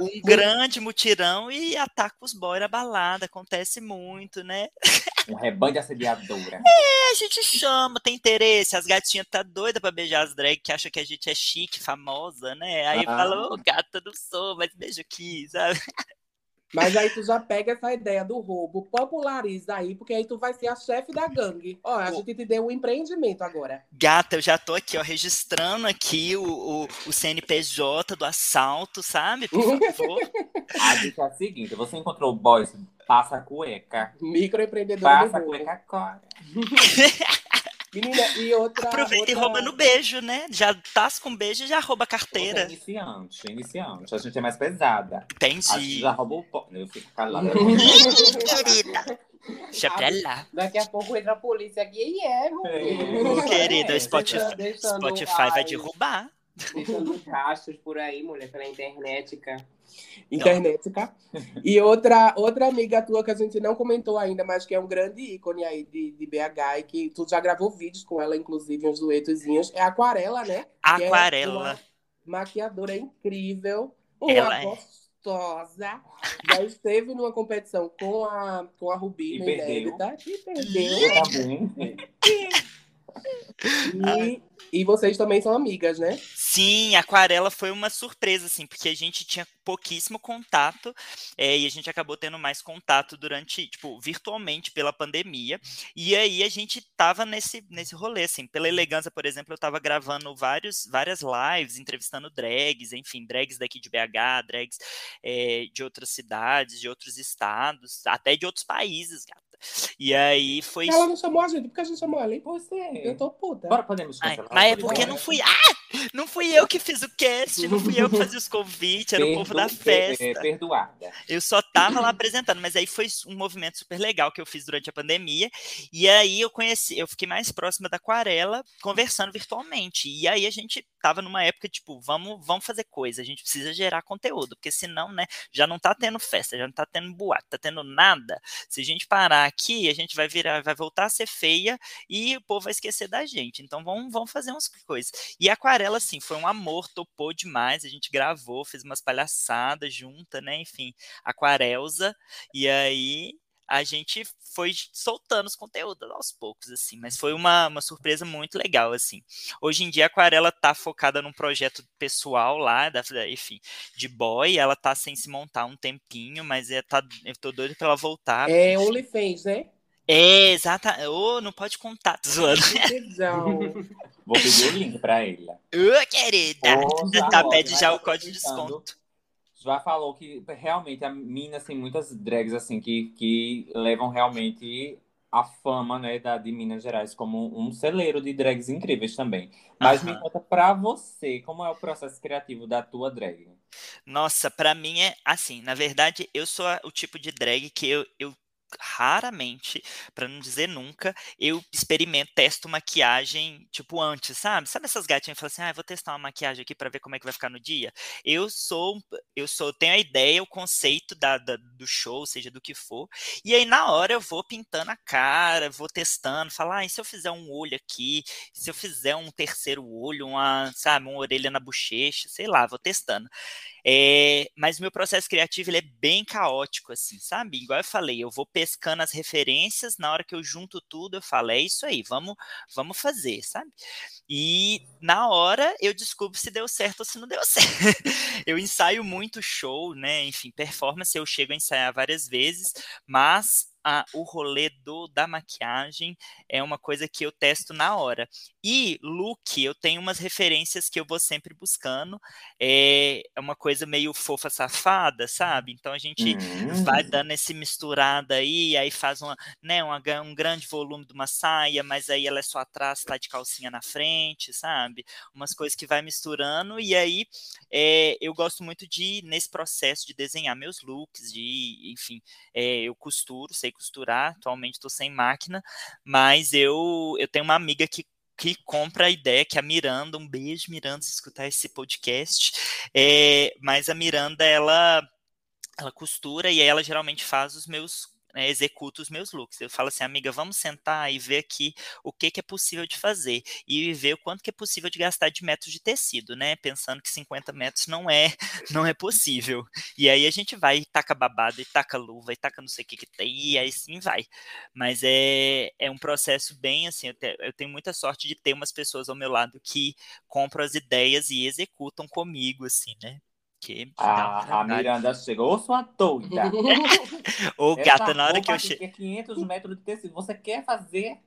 um grande mutirão e ataca os boy na balada, acontece muito, né? Um rebanho de assediadora. É, a gente chama, tem interesse. As gatinhas tá doida pra beijar as drag que acham que a gente é chique, famosa, né? Aí ah. fala, ô oh, gata, não sou, mas beijo aqui, sabe? Mas aí tu já pega essa ideia do roubo, populariza aí, porque aí tu vai ser a chefe da gangue. Ó, a gente te deu um empreendimento agora. Gata, eu já tô aqui, ó, registrando aqui o, o, o CNPJ do assalto, sabe? Por favor. a dica é a seguinte, você encontrou o boys, passa a cueca. Microempreendedor Passa a cueca agora. Menina, e outra. Aproveita outra... e rouba no beijo, né? Já tá com beijo e já rouba a carteira. É iniciante, iniciante. A gente é mais pesada. Entendi. A gente já roubou o pó. Eu fico calada. Querida. Deixa pra lá. Daqui a pouco entra a polícia aqui e é, é. Querida, o Spotify, Spotify vai derrubar. Deixando rastros por aí, mulher, pela internet, cara. Internet, tá? E outra, outra amiga tua que a gente não comentou ainda, mas que é um grande ícone aí de, de BH e que tu já gravou vídeos com ela, inclusive, uns duetozinhos, é a Aquarela, né? Aquarela. É maquiadora incrível, uma ela é. gostosa. É. Já esteve numa competição com a, com a Rubi, e perdeu. e perdeu. Também. E, e vocês também são amigas, né? Sim, Aquarela foi uma surpresa, assim, porque a gente tinha pouquíssimo contato é, e a gente acabou tendo mais contato durante, tipo, virtualmente pela pandemia. E aí a gente tava nesse, nesse rolê, assim, pela elegância, por exemplo, eu tava gravando vários, várias lives, entrevistando drags, enfim, drags daqui de BH, drags é, de outras cidades, de outros estados, até de outros países, gata. E aí foi. Ela não chamou a gente, porque a gente chamou ela, hein? Você. Eu tô puta. Bora, podemos cancelar. Mas é porque não fui. Ah! Não fui eu que fiz o cast, não fui eu que fazia os convites, era Perdo, o povo da festa. É, perdoada. Eu só tava lá apresentando, mas aí foi um movimento super legal que eu fiz durante a pandemia. E aí eu conheci, eu fiquei mais próxima da Aquarela, conversando virtualmente. E aí a gente tava numa época, tipo, vamos, vamos fazer coisa, a gente precisa gerar conteúdo, porque senão, né, já não tá tendo festa, já não tá tendo boate, tá tendo nada. Se a gente parar aqui, a gente vai virar, vai voltar a ser feia e o povo vai esquecer da gente. Então vamos, vamos fazer umas coisas. E Aquarela, assim, foi um amor, topou demais, a gente gravou, fez umas palhaçadas junta, né, enfim, Aquarelza, e aí a gente foi soltando os conteúdos aos poucos, assim, mas foi uma, uma surpresa muito legal, assim. Hoje em dia a Aquarela tá focada num projeto pessoal lá, da, enfim, de boy, ela tá sem se montar um tempinho, mas é, tá, eu tô doido pra ela voltar. É OnlyFans, né? É, exata. Oh, não pode contar, tô zoando. Vou pedir o link pra ele. Ô, oh, querida! Oh, tá, pede já o código de desconto já falou que realmente a mina tem assim, muitas drags assim que, que levam realmente a fama, né, da, de Minas Gerais como um celeiro de drags incríveis também. Mas me Aham. conta pra você, como é o processo criativo da tua drag? Nossa, pra mim é assim, na verdade, eu sou o tipo de drag que eu, eu raramente, pra não dizer nunca, eu experimento, testo maquiagem, tipo, antes, sabe? Sabe essas gatinhas que falam assim, ah, vou testar uma maquiagem aqui pra ver como é que vai ficar no dia? Eu sou, eu sou, tenho a ideia, o conceito da, da- do show, seja do que for, e aí na hora eu vou pintando a cara, vou testando, falar, ah, e se eu fizer um olho aqui, se eu fizer um terceiro olho, uma, sabe, uma orelha na bochecha, sei lá, vou testando. É, mas meu processo criativo ele é bem caótico, assim, sabe? Igual eu falei, eu vou pescando as referências, na hora que eu junto tudo, eu falo, é isso aí, vamos, vamos fazer, sabe? E na hora eu descubro se deu certo ou se não deu certo. Eu ensaio muito show, né? Enfim, performance eu chego a ensaiar várias vezes, mas a- o rolê do, da maquiagem é uma coisa que eu testo na hora. E look, eu tenho umas referências que eu vou sempre buscando. É, é uma coisa meio fofa safada, sabe? Então a gente Hum. vai dando esse misturado aí, aí faz uma, né, uma um grande volume de uma saia, mas aí ela é só atrás, tá de calcinha na frente, sabe? Umas coisas que vai misturando, e aí é, eu gosto muito de, nesse processo de desenhar meus looks, de, enfim, é, eu costuro, sei costurar, atualmente estou sem máquina, mas eu, eu tenho uma amiga que que compra a ideia, que é a Miranda, um beijo, Miranda, se escutar esse podcast, é, mas a Miranda, ela ela costura e ela geralmente faz os meus, né, executa os meus looks. Eu falo assim, amiga, vamos sentar e ver aqui o que, que é possível de fazer e ver o quanto que é possível de gastar de metros de tecido, né? Pensando que 50 metros não é não é possível. E aí a gente vai e taca babado, e taca luva, e taca não sei o que que tem, e aí sim vai. Mas é, é um processo bem assim, eu, te- eu tenho muita sorte de ter umas pessoas ao meu lado que compram as ideias e executam comigo, assim, né? Que um A. Miranda chegou, sua doida. Ô, Essa gata, na hora que eu chego. é 500 metros de tecido. Você quer fazer?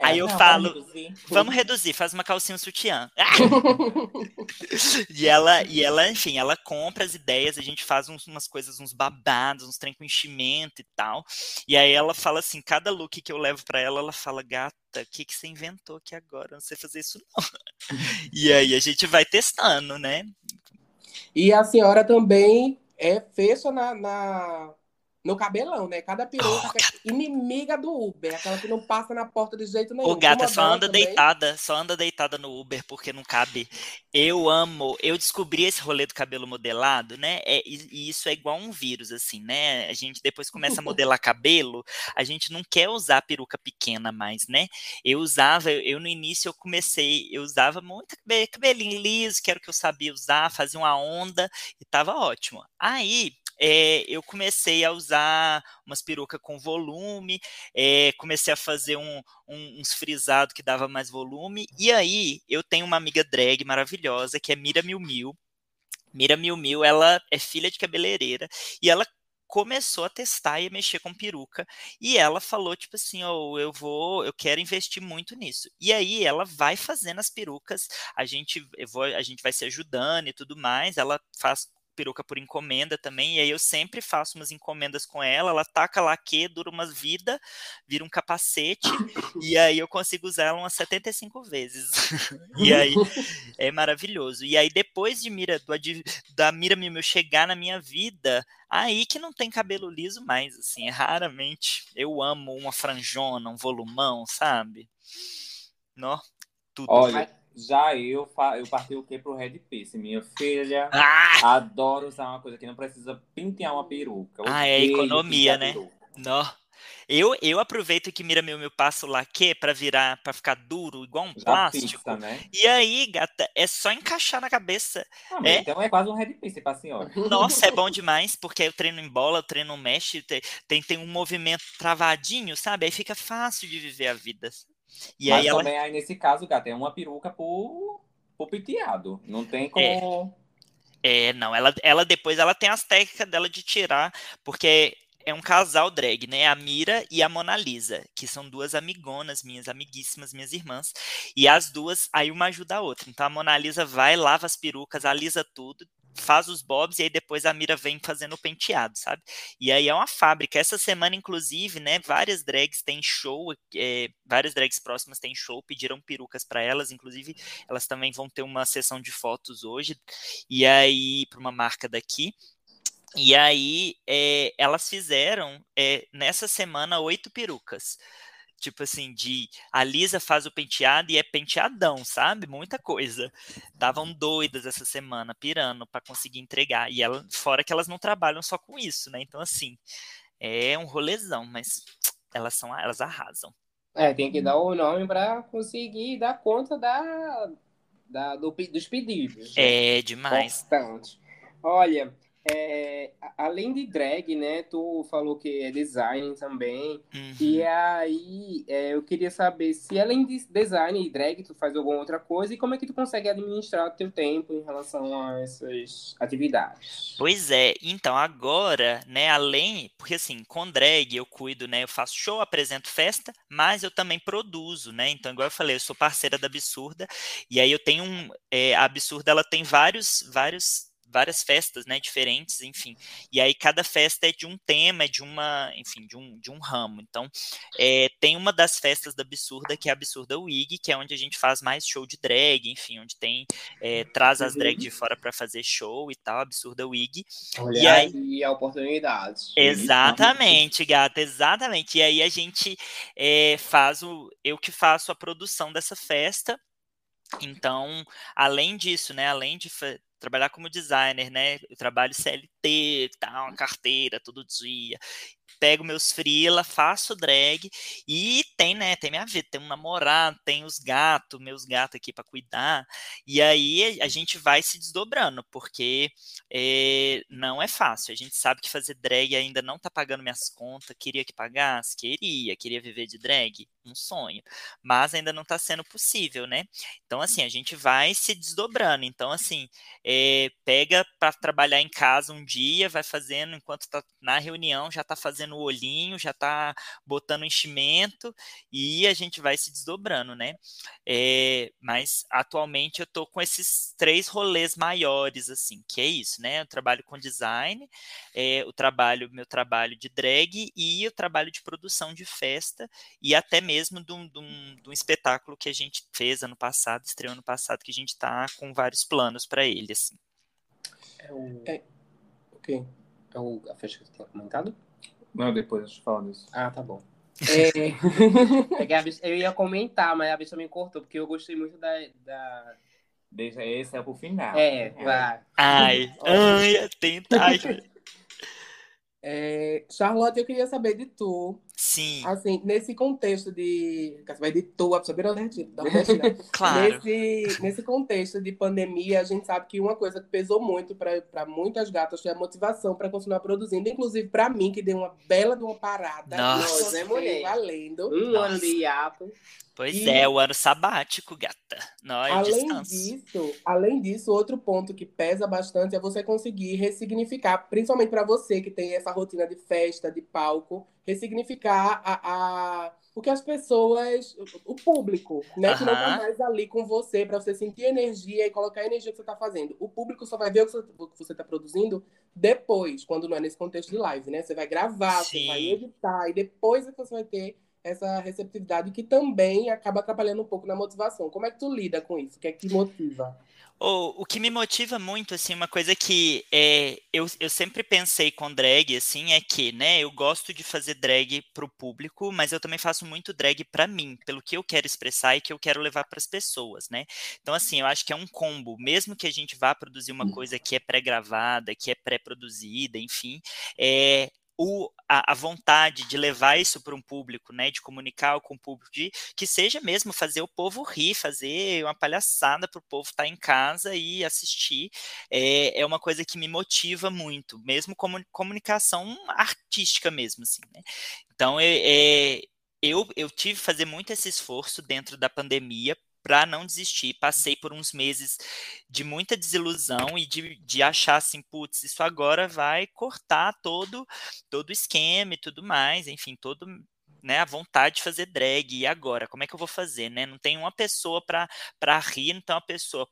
Aí Ela, eu "Não, falo, vamos reduzir." Vamos reduzir, faz uma calcinha sutiã. e ela, e ela, enfim, ela compra as ideias, a gente faz uns- umas coisas, uns babados, uns trem com enchimento e tal. E aí ela fala assim, cada look que eu levo pra ela, ela fala, gata, o que que você inventou aqui agora? Eu não sei fazer isso não. E aí a gente vai testando, né? E a senhora também é fecha na, na- no cabelão, né? Cada peruca é inimiga do Uber, aquela que não passa na porta de jeito nenhum. Ô, gata, só anda também- deitada, só anda deitada no Uber porque não cabe. Eu amo, eu descobri esse rolê do cabelo modelado, né? É, e, isso é igual um vírus, assim, né? A gente depois começa a modelar cabelo, a gente não quer usar peruca pequena mais, né? Eu usava, eu, no início eu comecei, eu usava muito cabe- cabelinho liso, que era o que eu sabia usar, fazia uma onda e tava ótimo. Aí é, eu comecei a usar umas perucas com volume, é, comecei a fazer um, um- uns frisados que dava mais volume. E aí, eu tenho uma amiga drag maravilhosa, que é Mira Mil Mil. Mira Mil Mil, ela é filha de cabeleireira e ela começou a testar e a mexer com peruca e ela falou tipo assim, oh, eu vou, eu quero investir muito nisso. E aí ela vai fazendo as perucas, a gente vou, a gente vai se ajudando e tudo mais, ela faz peruca por encomenda também, e aí eu sempre faço umas encomendas com ela, ela taca laque, dura uma vida, vira um capacete, e aí eu consigo usar ela umas 75 vezes. e aí é maravilhoso. E aí depois de Mira, do, Adi- da Mira Mimil chegar na minha vida, aí que não tem cabelo liso mais, assim, é raramente. Eu amo uma franjona, um volumão, sabe? Nó, tudo. Olha, já eu, eu parti o quê pro Red Piece? Minha filha Ah, adora usar uma coisa que não precisa pentear uma peruca. Ah, é economia, né? nó. Eu, eu aproveito que Mira Mil Mil passa o laque pra virar, pra ficar duro, igual um Já plástico. fixa, né? E aí, gata, é só encaixar na cabeça. Ah, É? Então é quase um Red Piece pra senhora. Nossa, é bom demais, porque eu treino em bola, eu treino mexe, te- tem, tem um movimento travadinho, sabe? Aí fica fácil de viver a vida. E Mas aí ela. também aí nesse caso, gata, é uma peruca por, por penteado. Não tem como. É, não, ela, ela depois ela tem as técnicas dela de tirar, porque é um casal drag, né? A Mira e a Mona Lisa, que são duas amigonas minhas, amiguíssimas, minhas irmãs. E as duas, aí uma ajuda a outra. Então a Mona Lisa vai, lava as perucas, alisa tudo, faz os bobs e aí depois a Mira vem fazendo o penteado, sabe? E aí é uma fábrica. Essa semana, inclusive, né, várias drags têm show, é, várias drags próximas têm show, pediram perucas para elas, inclusive elas também vão ter uma sessão de fotos hoje, e aí, para uma marca daqui. E aí, é, elas fizeram é, nessa semana oito perucas tipo assim, de a Lisa faz o penteado e é penteadão, sabe? Muita coisa. Estavam doidas essa semana, pirando para conseguir entregar. E ela, fora que elas não trabalham só com isso, né? Então, assim, é um rolezão, mas elas são, elas arrasam. É, tem que dar o nome para conseguir dar conta da, da do, dos pedidos. Né? É demais. Bastante. Olha, é, além de drag, né? Tu falou que é design também. Uhum. E aí, é, eu queria saber se além de design e drag, tu faz alguma outra coisa e como é que tu consegue administrar o teu tempo em relação a essas atividades? Pois é, então agora, né, além, porque assim, com drag eu cuido, né, eu faço show, apresento festa, mas eu também produzo, né? Então, igual eu falei, eu sou parceira da Absurda, e aí eu tenho um, é, a Absurda, ela tem vários, vários várias festas, né, diferentes, enfim. E aí cada festa é de um tema, é de uma, enfim, de um, de um ramo. Então, é, tem uma das festas da Absurda, que é a Absurda Wig, que é onde a gente faz mais show de drag, enfim, onde tem, é, traz as drag de fora para fazer show e tal, Absurda Wig. Olha e aí, a oportunidade. Exatamente, gata, exatamente. E aí a gente é, faz o, eu que faço a produção dessa festa, então, além disso, né, além de trabalhar como designer, né? Eu trabalho CLT, tal, carteira todo dia pego meus frila, faço drag e tem, né, tem minha vida, tem um namorado, tem os gatos, meus gatos aqui para cuidar. E aí a gente vai se desdobrando, porque é, não é fácil. A gente sabe que fazer drag ainda não tá pagando minhas contas. Queria que pagasse? Queria. Queria viver de drag? Um sonho. Mas ainda não tá sendo possível, né? Então, assim, a gente vai se desdobrando. Então, assim, é, pega para trabalhar em casa um dia, vai fazendo enquanto tá na reunião, já tá fazendo fazendo o olhinho, já está botando enchimento e a gente vai se desdobrando, né? É, mas atualmente eu estou com esses três rolês maiores, assim, que é isso, né? Eu trabalho com design, é, o trabalho, meu trabalho de drag e o trabalho de produção de festa e até mesmo de um, de um, de um espetáculo que a gente fez ano passado, estreou ano passado, que a gente está com vários planos para ele, assim. É o... É... Ok. É o... a festa que você tinha comentado? Não, depois a gente fala disso. Ah, tá bom. É... é eu ia comentar, mas a bicha me cortou, porque eu gostei muito da. da... Deixa esse é pro final. É, vai. Ai, ai, tentar. É, Charlotte, eu queria saber de tu. Sim. Assim, nesse contexto de. Vai de tu, a pessoa virou Claro. Nesse, nesse contexto de pandemia, a gente sabe que uma coisa que pesou muito para muitas gatas foi a motivação para continuar produzindo. Inclusive para mim, que deu uma bela de uma parada. Nossa, Nós, né, mulher? Valendo. Um ano de hiato. Pois e, é, o ano sabático, gata. Não, é além descanso. disso, além disso, outro ponto que pesa bastante é você conseguir ressignificar, principalmente para você que tem essa rotina de festa, de palco, ressignificar a, a o que as pessoas, o público, né, que não tá mais ali com você para você sentir energia e colocar a energia que você está fazendo. O público só vai ver o que você está produzindo depois, quando não é nesse contexto de live, né? Você vai gravar, Sim. você vai editar e depois é que você vai ter essa receptividade que também acaba atrapalhando um pouco na motivação. Como é que tu lida com isso? O que é que motiva? O, o que me motiva muito, assim, uma coisa que é, eu, eu sempre pensei com drag, assim, é que, né, eu gosto de fazer drag para o público, mas eu também faço muito drag para mim, pelo que eu quero expressar e que eu quero levar para as pessoas, né? Então, assim, eu acho que é um combo, mesmo que a gente vá produzir uma hum. coisa que é pré-gravada, que é pré-produzida, enfim, é, o, a, a, vontade de levar isso para um público, né, de comunicar com o público, de que seja mesmo fazer o povo rir, fazer uma palhaçada para o povo estar tá em casa e assistir, é, é uma coisa que me motiva muito, mesmo como comunicação artística mesmo, assim, né? Então, é, é eu, eu tive que fazer muito esse esforço dentro da pandemia para não desistir. Passei por uns meses de muita desilusão e de, de achar assim, putz, isso agora vai cortar todo todo o esquema e tudo mais, enfim, todo né, a vontade de fazer drag. E agora, como é que eu vou fazer, né? Não tem uma pessoa para rir, não tem uma pessoa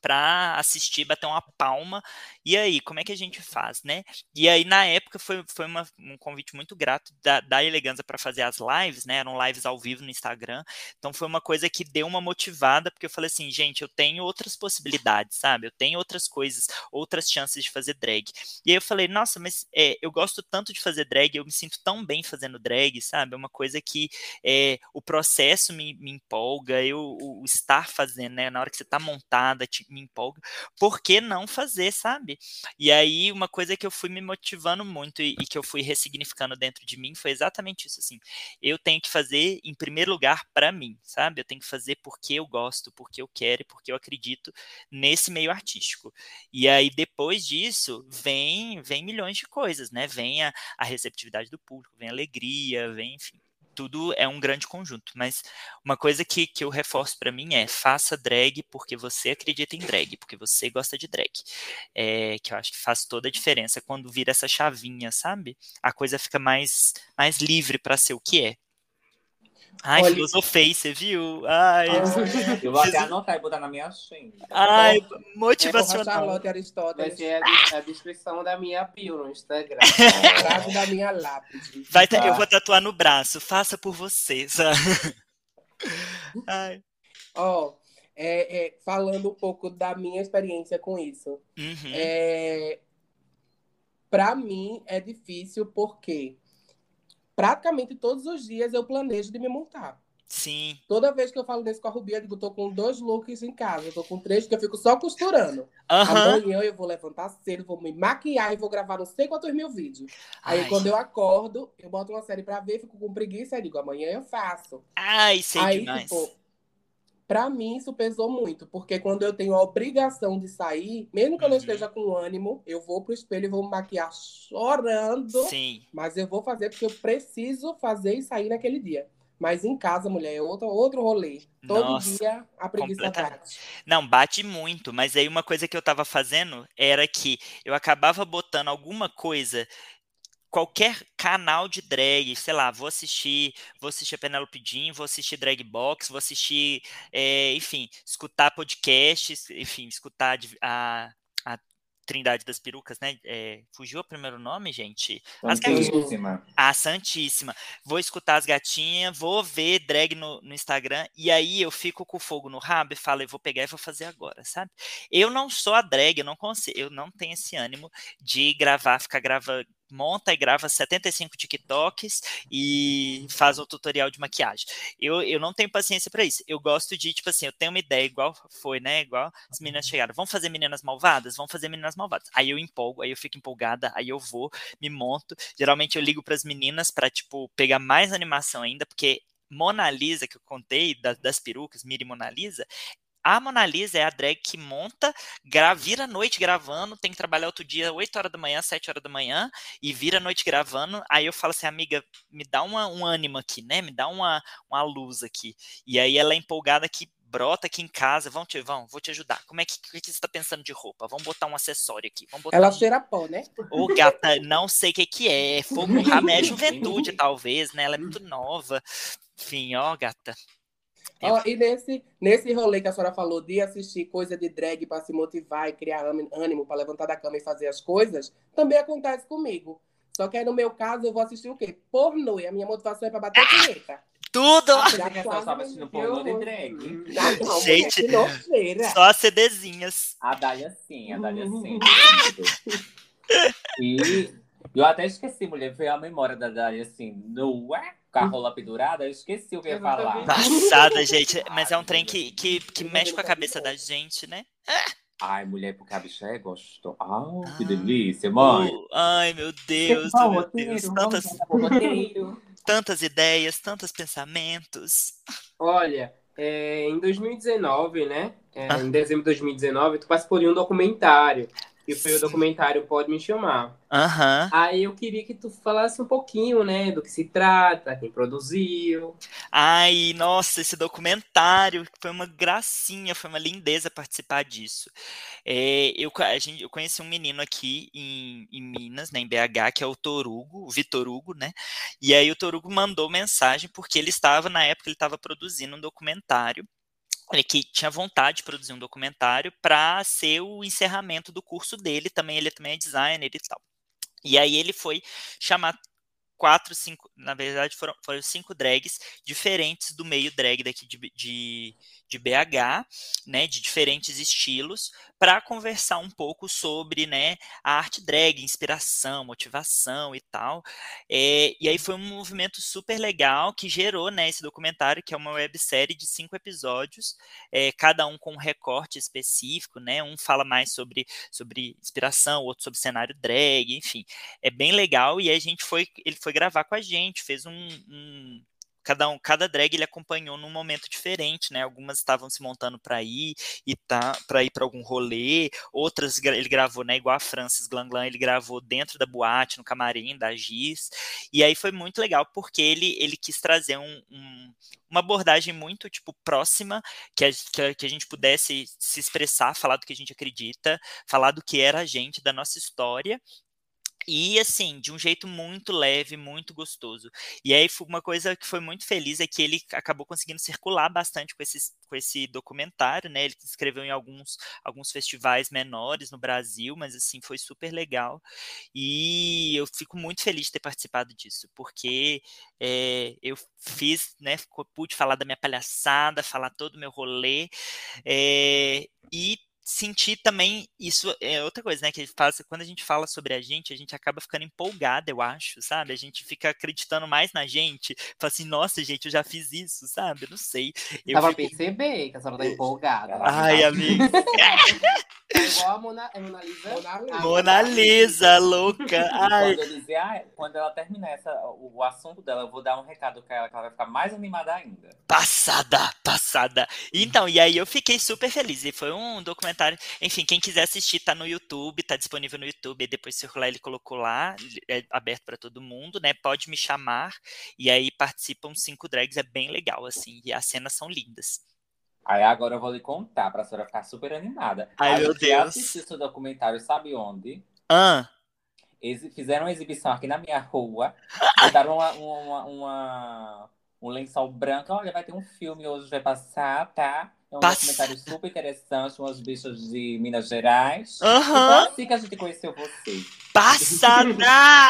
para assistir, bater uma palma E aí, como é que a gente faz, né? E aí, na época, foi, foi uma, um convite muito grato da, da Eleganza para fazer as lives, né? Eram lives ao vivo no Instagram. Então, foi uma coisa que deu uma motivada, porque eu falei assim, gente, eu tenho outras possibilidades, sabe? Eu tenho outras coisas, outras chances de fazer drag. E aí eu falei, nossa, mas é, eu gosto tanto de fazer drag, eu me sinto tão bem fazendo drag, sabe? É uma coisa que é, o processo me, me empolga, eu, o, o estar fazendo, né? Na hora que você tá montada, te, me empolga. Por que não fazer, sabe? E aí, uma coisa que eu fui me motivando muito e, e, que eu fui ressignificando dentro de mim foi exatamente isso, assim. Eu tenho que fazer, em primeiro lugar, para mim, sabe? Eu tenho que fazer porque eu gosto, porque eu quero e porque eu acredito nesse meio artístico. E aí, depois disso, vem, vem milhões de coisas, né? Vem a, a receptividade do público, vem a alegria, vem, enfim, tudo é um grande conjunto. Mas uma coisa que, que eu reforço para mim é faça drag porque você acredita em drag, porque você gosta de drag. É, que eu acho que faz toda a diferença quando vira essa chavinha, sabe? A coisa fica mais, mais livre para ser o que é. Ai, Olha... filosofei, você viu? Ai, eu vou até anotar e botar na minha agenda. Ai, motivacional. É Charlotte Aristóteles. Vai ser a, a, descrição da minha bio no Instagram. Frase da minha lápide. Vai ter, Eu vou tatuar no braço. Faça por você. Ó, oh, é, é, falando um pouco da minha experiência com isso. Uhum. É, para mim é difícil porque praticamente todos os dias eu planejo de me montar. Sim. Toda vez que eu falo nesse com a Rubi, eu digo, tô com dois looks em casa. Eu tô com três, que eu fico só costurando. Uhum. Amanhã eu vou levantar cedo, vou me maquiar e vou gravar não sei quantos mil vídeos. Aí Ai. quando eu acordo, eu boto uma série pra ver, fico com preguiça e digo, amanhã eu faço. Ai, sei Aí, demais. Tipo, para mim isso pesou muito, porque quando eu tenho a obrigação de sair, mesmo que eu não uhum. esteja com ânimo, eu vou pro espelho e vou me maquiar chorando. Sim. Mas eu vou fazer porque eu preciso fazer e sair naquele dia. Mas em casa, mulher, é outro, outro rolê. Todo Nossa, dia a preguiça bate. Não, bate muito. Mas aí uma coisa que eu tava fazendo era que eu acabava botando alguma coisa qualquer canal de drag, sei lá, vou assistir, vou assistir a Penelope Jean, vou assistir Drag Box, vou assistir, é, enfim, escutar podcasts, enfim, escutar a, a Trindade das Perucas, né? É, fugiu o primeiro nome, gente? Santíssima. A Santíssima. Vou escutar as gatinhas, vou ver drag no, no, Instagram, e aí eu fico com o fogo no rabo e falo, eu vou pegar e vou fazer agora, sabe? Eu não sou a drag, eu não consigo, eu não tenho esse ânimo de gravar, ficar gravando monta e grava 75 TikToks e faz um tutorial de maquiagem. Eu, eu não tenho paciência para isso. Eu gosto de, tipo assim, eu tenho uma ideia, igual foi, né? Igual as meninas chegaram. Vamos fazer meninas malvadas? Vamos fazer meninas malvadas. Aí eu empolgo, aí eu fico empolgada, aí eu vou, me monto. Geralmente eu ligo para as meninas para, tipo, pegar mais animação ainda, porque Mona Lisa, que eu contei, das, das perucas, Miri Mona Lisa, a Mona Lisa é a drag que monta, gra, vira a noite gravando, tem que trabalhar outro dia 8 horas da manhã, 7 horas da manhã, e vira a noite gravando. Aí eu falo assim, amiga, me dá uma, um ânimo aqui, né? Me dá uma, uma luz aqui. E aí ela é empolgada que brota aqui em casa, vão te, vão, vou te ajudar. Como é que, que, que você está pensando de roupa? Vamos botar um acessório aqui. Vamos botar ela um... cheira pó, né? Ô, gata, não sei o que, que é. Fogo é juventude, talvez, né? Ela é muito nova. Enfim, ó, gata. Oh, e nesse, nesse rolê que a senhora falou de assistir coisa de drag para se motivar e criar ânimo para levantar da cama e fazer as coisas, também acontece comigo. Só que aí no meu caso eu vou assistir o quê? Pornô. E a minha motivação é para bater punheta. Tudo! Já estava assistindo pornô de drag. Não, Gente, só CDzinhas. A Dália sim, a Dália sim. e eu até esqueci, mulher, foi a memória da Dália assim, com a rola pendurada, eu esqueci o que eu ia falar. Passada, gente. Mas é um trem que, que, que mexe com a cabeça da gente, né? Ai, mulher, porque a bicha é gostosa. Ah, que delícia, mãe. Oh, ai, meu Deus, meu roteiro, Deus. Tantas, tantas ideias, tantos pensamentos. Olha, é, em 2019, né? É, ah. Em dezembro de 2019, tu participou de um documentário que foi o documentário Pode Me Chamar. Uhum. Aí eu queria que tu falasse um pouquinho, né, do que se trata, quem produziu. Ai, nossa, esse documentário foi uma gracinha, foi uma lindeza participar disso. É, eu, a gente, eu conheci um menino aqui em, em Minas, né, em BH, que é o Torugo, o Vitor Hugo, né? E aí o Torugo mandou mensagem porque ele estava, na época, ele estava produzindo um documentário que tinha vontade de produzir um documentário para ser o encerramento do curso dele, também ele também é designer e tal. E aí ele foi chamar quatro, cinco, na verdade foram, foram cinco drags diferentes do meio drag daqui de, de, de BH, né, de diferentes estilos, para conversar um pouco sobre, né, a arte drag, inspiração, motivação e tal. É, e aí foi um movimento super legal que gerou, né, esse documentário, que é uma websérie de cinco episódios, é, cada um com um recorte específico, né, um fala mais sobre, sobre inspiração, outro sobre cenário drag, enfim, é bem legal, e a gente foi, ele foi gravar com a gente, fez um, um cada um, cada drag ele acompanhou num momento diferente, né? Algumas estavam se montando para ir e tá para ir para algum rolê, outras ele gravou, né? Igual a Francis Glanglan, ele gravou dentro da boate, no camarim da Giz. E aí foi muito legal porque ele ele quis trazer um, um uma abordagem muito tipo próxima que a, que a gente pudesse se expressar, falar do que a gente acredita, falar do que era a gente, da nossa história e assim, de um jeito muito leve, muito gostoso. E aí uma coisa que foi muito feliz é que ele acabou conseguindo circular bastante com, esse com esse documentário, né? Ele escreveu em alguns, alguns festivais menores no Brasil, mas assim, foi super legal. E eu fico muito feliz de ter participado disso, porque é, eu fiz, né? Pude falar da minha palhaçada, falar todo o meu rolê. É, e sentir também isso é outra coisa, né? Que faz, quando a gente fala sobre a gente, a gente acaba ficando empolgada, eu acho, sabe? A gente fica acreditando mais na gente, fala assim, nossa, gente, eu já fiz isso, sabe? Eu não sei. Eu Dava fico... perceber que a senhora tá empolgada. Ai, amigo. É igual a Mona, a Mona Lisa. Mona Lisa. a Mona Lisa, louca. Ai. Quando eu dizer, ah, quando ela terminar essa, o, o assunto dela, eu vou dar um recado pra ela, que ela vai ficar mais animada ainda. Passada, passada. Então, e aí eu fiquei super feliz. E foi um Enfim, quem quiser assistir, tá no YouTube, tá disponível no YouTube. Depois circular, ele colocou lá, é aberto para todo mundo, né? Pode me chamar. E aí participam cinco drags, é bem legal, assim. E as cenas são lindas. Aí agora eu vou lhe contar pra senhora ficar super animada. Ai, a meu Deus. assistiu esse documentário, sabe onde? Ah, fizeram uma exibição aqui na minha rua. Botaram uma, uma- uma- um lençol branco. Olha, vai ter um filme hoje, vai passar, tá? É um Passa- documentário super interessante, umas bichas de Minas Gerais. aham. Então, assim que a gente conheceu você. Passada!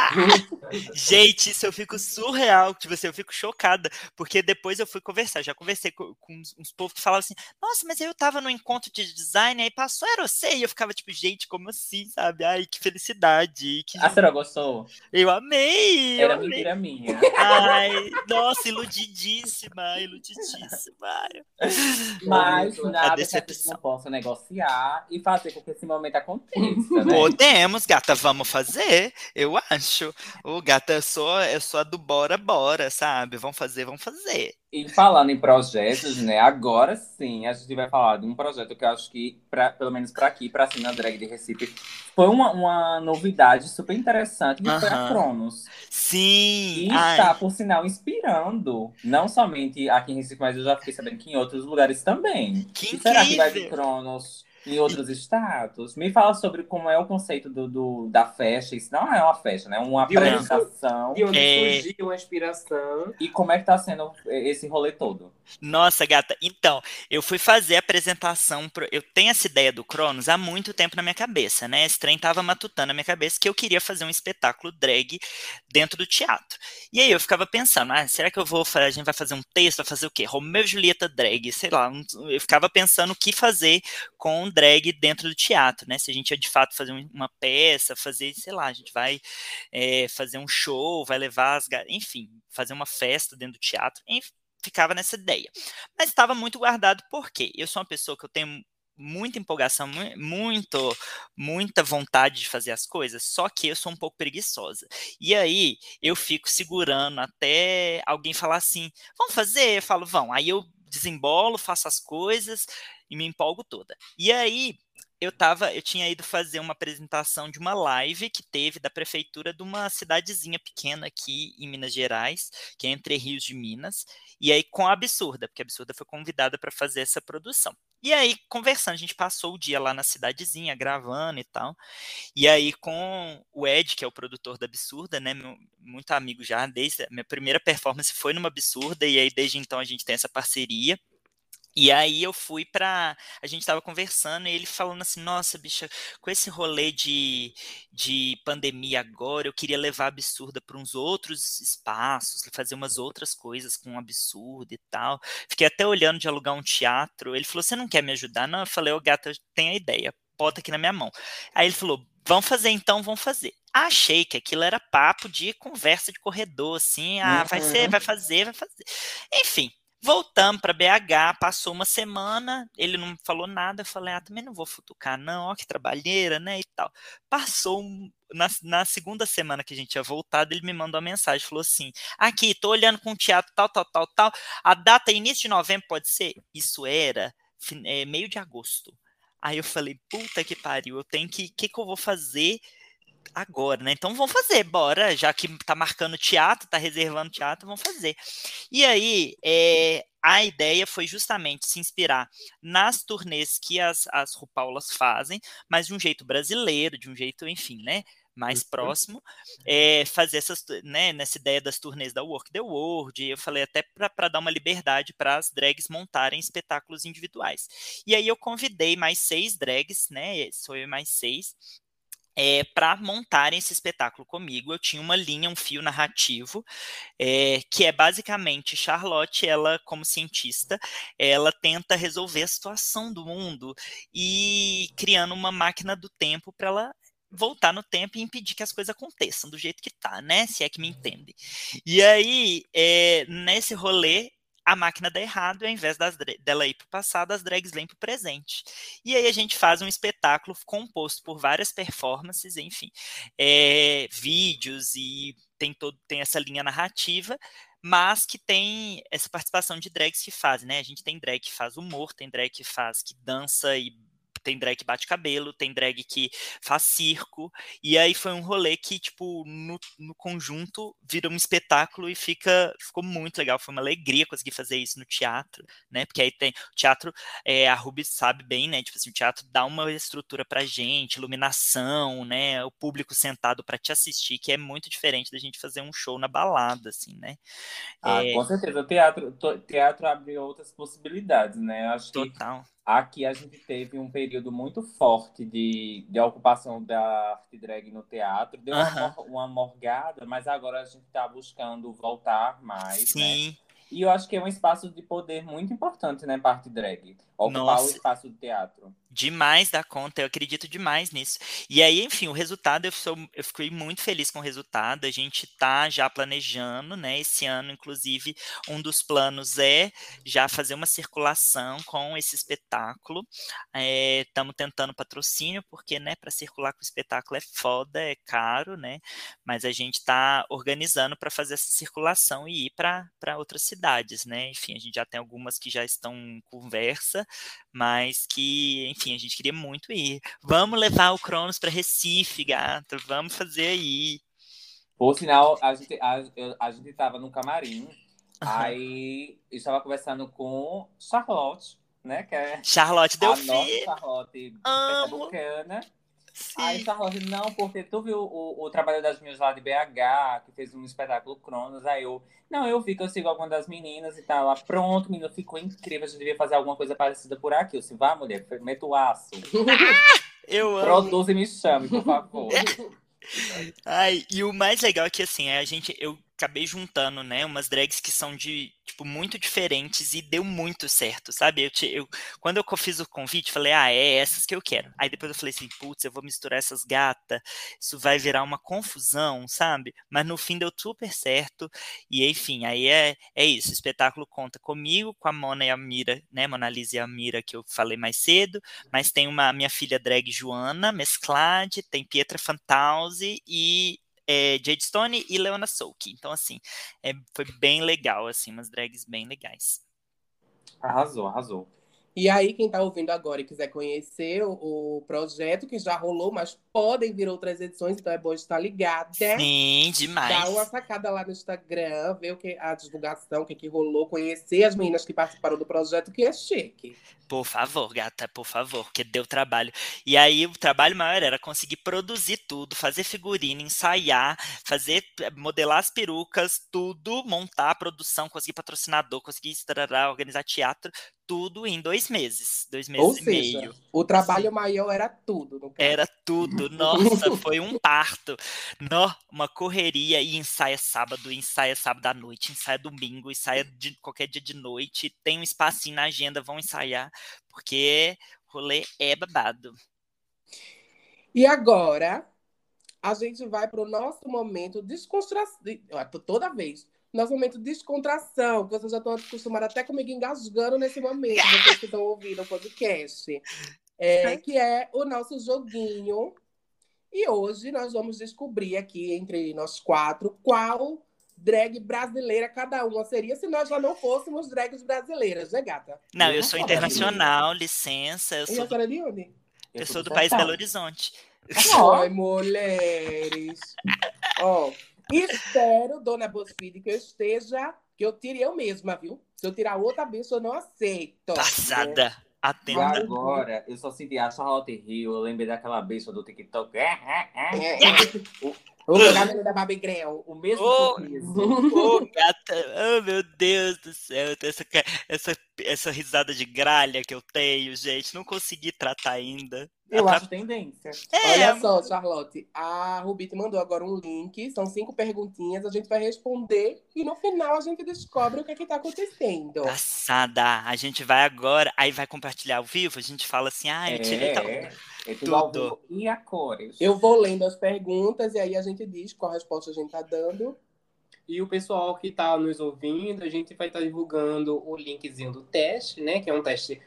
Gente, isso eu fico surreal, tipo assim, eu fico chocada, porque depois eu fui conversar, já conversei com, com uns, uns povos que falavam assim, nossa, mas eu tava no encontro de design, aí passou, era você, e eu ficava tipo, gente, como assim, sabe? Ai, que felicidade, que... A senhora gostou? eu amei, eu Era amei. mentira minha. Ai, nossa, iludidíssima, iludidíssima. Mas A nada que a gente não possa negociar e fazer com que esse momento aconteça, né? Podemos, gata, vamos fazer, eu acho. Ô, gata, eu sou, eu sou a do bora, bora, sabe? Vamos fazer, vamos fazer. E falando em projetos, né? Agora sim, a gente vai falar de um projeto que eu acho que, pra, pelo menos para aqui, para cima Drag de Recife, foi uma, uma novidade super interessante que foi a. Cronos. Sim! E ai. está, por sinal, inspirando, não somente aqui em Recife, mas eu já fiquei sabendo que em outros lugares também. Que E será que vai vir! Cronos em outros estados? Me fala sobre como é o conceito do, do- da festa. Isso não é uma festa, né? Uma De onde apresentação. De onde É. surgiu a inspiração. E como é que tá sendo esse rolê todo? Nossa, gata, então, eu fui fazer a apresentação. Pro... Eu tenho essa ideia do Cronos há muito tempo na minha cabeça, né? Esse trem tava matutando na minha cabeça que eu queria fazer um espetáculo drag dentro do teatro. E aí eu ficava pensando, ah, será que eu vou fazer, a gente vai fazer um texto, vai fazer o quê? Romeu e Julieta drag, sei lá. Eu ficava pensando o que fazer com drag dentro do teatro, né? Se a gente ia de fato fazer um- uma peça, fazer, sei lá, a gente vai é, fazer um show, vai levar as. Enfim, fazer uma festa dentro do teatro. Enfim, ficava nessa ideia. Mas estava muito guardado porque eu sou uma pessoa que eu tenho muita empolgação, mu- muito, muita vontade de fazer as coisas, só que eu sou um pouco preguiçosa. E aí eu fico segurando até alguém falar assim: vamos fazer? Eu falo, vão. Aí eu desembolo, faço as coisas e me empolgo toda. E aí eu tava, eu tinha ido fazer uma apresentação de uma live que teve da prefeitura de uma cidadezinha pequena aqui em Minas Gerais, que é Entre Rios de Minas, e aí com a Absurda, porque a Absurda foi convidada para fazer essa produção. E aí, conversando, a gente passou o dia lá na cidadezinha, gravando e tal. E aí, com o Ed, que é o produtor da Absurda, né? meu- muito amigo já, desde a minha primeira performance foi numa Absurda, e aí desde então a gente tem essa parceria. E aí eu fui pra. A gente tava conversando e ele falando assim, nossa, bicha, com esse rolê de, de pandemia agora, eu queria levar a absurda para uns outros espaços, fazer umas outras coisas com absurda e tal. Fiquei até olhando de alugar um teatro. Ele falou: Você não quer me ajudar? Não, eu falei, ô gata, eu tenho a ideia, bota aqui na minha mão. Aí ele falou: Vamos fazer então, vamos fazer. Achei que aquilo era papo de conversa de corredor, assim, ah, vai ser, Uhum. vai fazer, vai fazer. Enfim, Voltamos para BH, passou uma semana, ele não falou nada, eu falei, ah, também não vou futucar não, ó que trabalheira, né, e tal. Passou, na, na, segunda semana que a gente tinha voltado, ele me mandou uma mensagem, falou assim, aqui, tô olhando com o teatro tal, tal, tal, tal, a data é início de novembro pode ser? Isso era é, meio de agosto. Aí eu falei, puta que pariu, eu tenho que, o que que eu vou fazer agora, né? Então vamos fazer, bora, já que tá marcando teatro, tá reservando teatro, vamos fazer. E aí, é, a ideia foi justamente se inspirar nas turnês que as, as Rupaulas fazem, mas de um jeito brasileiro, de um jeito, enfim, né? Mais uhum. próximo, é, fazer essas, né, nessa ideia das turnês da Work the World, eu falei até para dar uma liberdade para as drags montarem espetáculos individuais. E aí eu convidei mais seis drags, né, sou eu mais seis, é, para montarem esse espetáculo comigo. Eu tinha uma linha, um fio narrativo, é, que é basicamente Charlotte, ela, como cientista, ela tenta resolver a situação do mundo e criando uma máquina do tempo para ela voltar no tempo e impedir que as coisas aconteçam do jeito que tá, né? Se é que me entende. E aí, é, nesse rolê, a máquina dá errado e ao invés das, dela ir para o passado, as drags vêm para o presente. E aí a gente faz um espetáculo composto por várias performances, enfim, é, vídeos e tem, todo, tem essa linha narrativa, mas que tem essa participação de drags que fazem, né? A gente tem drag que faz humor, tem drag que faz, que dança e tem drag que bate cabelo, tem drag que faz circo, e aí foi um rolê que, tipo, no, no conjunto vira um espetáculo e fica, ficou muito legal, foi uma alegria conseguir fazer isso no teatro, né, porque aí tem, o teatro, é, a Ruby sabe bem, né, tipo assim, o teatro dá uma estrutura pra gente, iluminação, né, o público sentado para te assistir, que é muito diferente da gente fazer um show na balada, assim, né. Ah, é... com certeza, o teatro, teatro abre outras possibilidades, né, acho Total. que Aqui a gente teve um período muito forte de, de ocupação da arte drag no teatro. Deu uma, uma morgada, mas agora a gente está buscando voltar mais. Sim. Né? E eu acho que é um espaço de poder muito importante, né, parte drag. Ocupar Nossa. o espaço do teatro. Demais da conta, eu acredito demais nisso. E aí, enfim, o resultado, eu, sou, eu fiquei muito feliz com o resultado. A gente tá já planejando, né? Esse ano, inclusive, um dos planos é já fazer uma circulação com esse espetáculo. Estamos é, tentando patrocínio, porque, né, para circular com o espetáculo é foda, é caro, né? Mas a gente está organizando para fazer essa circulação e ir para outras cidades, né? Enfim, a gente já tem algumas que já estão em conversa, mas que, enfim, a gente queria muito ir. Vamos levar o Cronos para Recife, gata, vamos fazer aí. Por sinal, a gente, a, a gente tava no camarim, aí eu estava conversando com Charlotte, né? Que é Charlotte deu a nossa Charlotte pernambucana. Sim. Aí Charlotte, não, porque tu viu o, o trabalho das minhas lá de BH, que fez um espetáculo Cronos, aí eu, não, eu vi que eu sigo alguma das meninas e tá lá, pronto, menino, ficou incrível, a gente devia fazer alguma coisa parecida por aqui. Eu disse, vá, mulher, meta o aço. eu amo. Produz e me chame, por favor. Ai, e o mais legal é que, assim, a gente, eu acabei juntando, né, umas drags que são de, tipo, muito diferentes e deu muito certo, sabe? Eu, te, eu, quando eu fiz o convite, falei, ah, é essas que eu quero. Aí depois eu falei assim, putz, eu vou misturar essas gatas, isso vai virar uma confusão, sabe? Mas no fim deu super certo e, enfim, aí é, é isso, o espetáculo conta comigo, com a Mona e a Mira, né, Mona Lisa e a Mira, que eu falei mais cedo, mas tem uma minha filha drag Joana Mesclade, tem Pietra Fantausi e é, Jade Stone e Leona Souki. Então, assim, é, foi bem legal, assim, umas drags bem legais. Arrasou, arrasou. E aí, quem está ouvindo agora e quiser conhecer o, o, projeto, que já rolou, mas podem vir outras edições, então é bom estar ligada. Sim, demais. Dá uma sacada lá no Instagram, ver o que, a divulgação, o que, que rolou, conhecer as meninas que participaram do projeto, que é chique. Por favor, gata, por favor, que deu trabalho. E aí, o trabalho maior era conseguir produzir tudo, fazer figurino, ensaiar, fazer, modelar as perucas, tudo, montar a produção, conseguir patrocinador, conseguir estrará, organizar teatro, tudo em dois meses, dois Ou meses e seja, meio. o trabalho maior era tudo. Era tudo, nossa, foi um parto. Nó, uma correria e ensaia sábado, ensaia sábado à noite, ensaia domingo, ensaia de qualquer dia de noite, tem um espacinho na agenda, vão ensaiar, porque rolê é babado. E agora, a gente vai para o nosso momento de descontração. Toda vez. Nosso momento de descontração, que vocês já estão acostumados até comigo engasgando nesse momento, vocês que estão ouvindo o podcast. É, que é o nosso joguinho. E hoje nós vamos descobrir aqui, entre nós quatro, qual drag brasileira cada uma seria se nós já não fôssemos drags brasileiras, né, gata? Não, Eu eu sou internacional, licença, eu E a sou do, senhora de onde? eu sou do país. Belo Horizonte. Ai, mulheres. Ó, espero, dona BuzzFeed, que eu esteja, que eu tire eu mesma, viu? Se eu tirar outra bicha, eu não aceito. Passada, E atenta. agora, eu só senti a Charlotte Hill, eu lembrei daquela bicha do TikTok. É, é, é. É, é. O cabelo da Grell. O mesmo Oh. sorriso. Ô, gata, oh meu Deus do céu, essa, essa, essa risada de gralha que eu tenho, gente, não consegui tratar ainda. Eu Atra- acho tendência. É, Olha só, Charlotte, a Rubi te mandou agora um link, são cinco perguntinhas, a gente vai responder e no final a gente descobre o que é que tá acontecendo. passada. A gente vai agora, aí vai compartilhar ao vivo, a gente fala assim, ah, eu tirei tal. É, é tudo Tudo. E a cores? Eu vou lendo as perguntas e aí a gente diz qual resposta a gente tá dando. E o pessoal que está nos ouvindo, a gente vai estar divulgando o linkzinho do teste, né? Que é um teste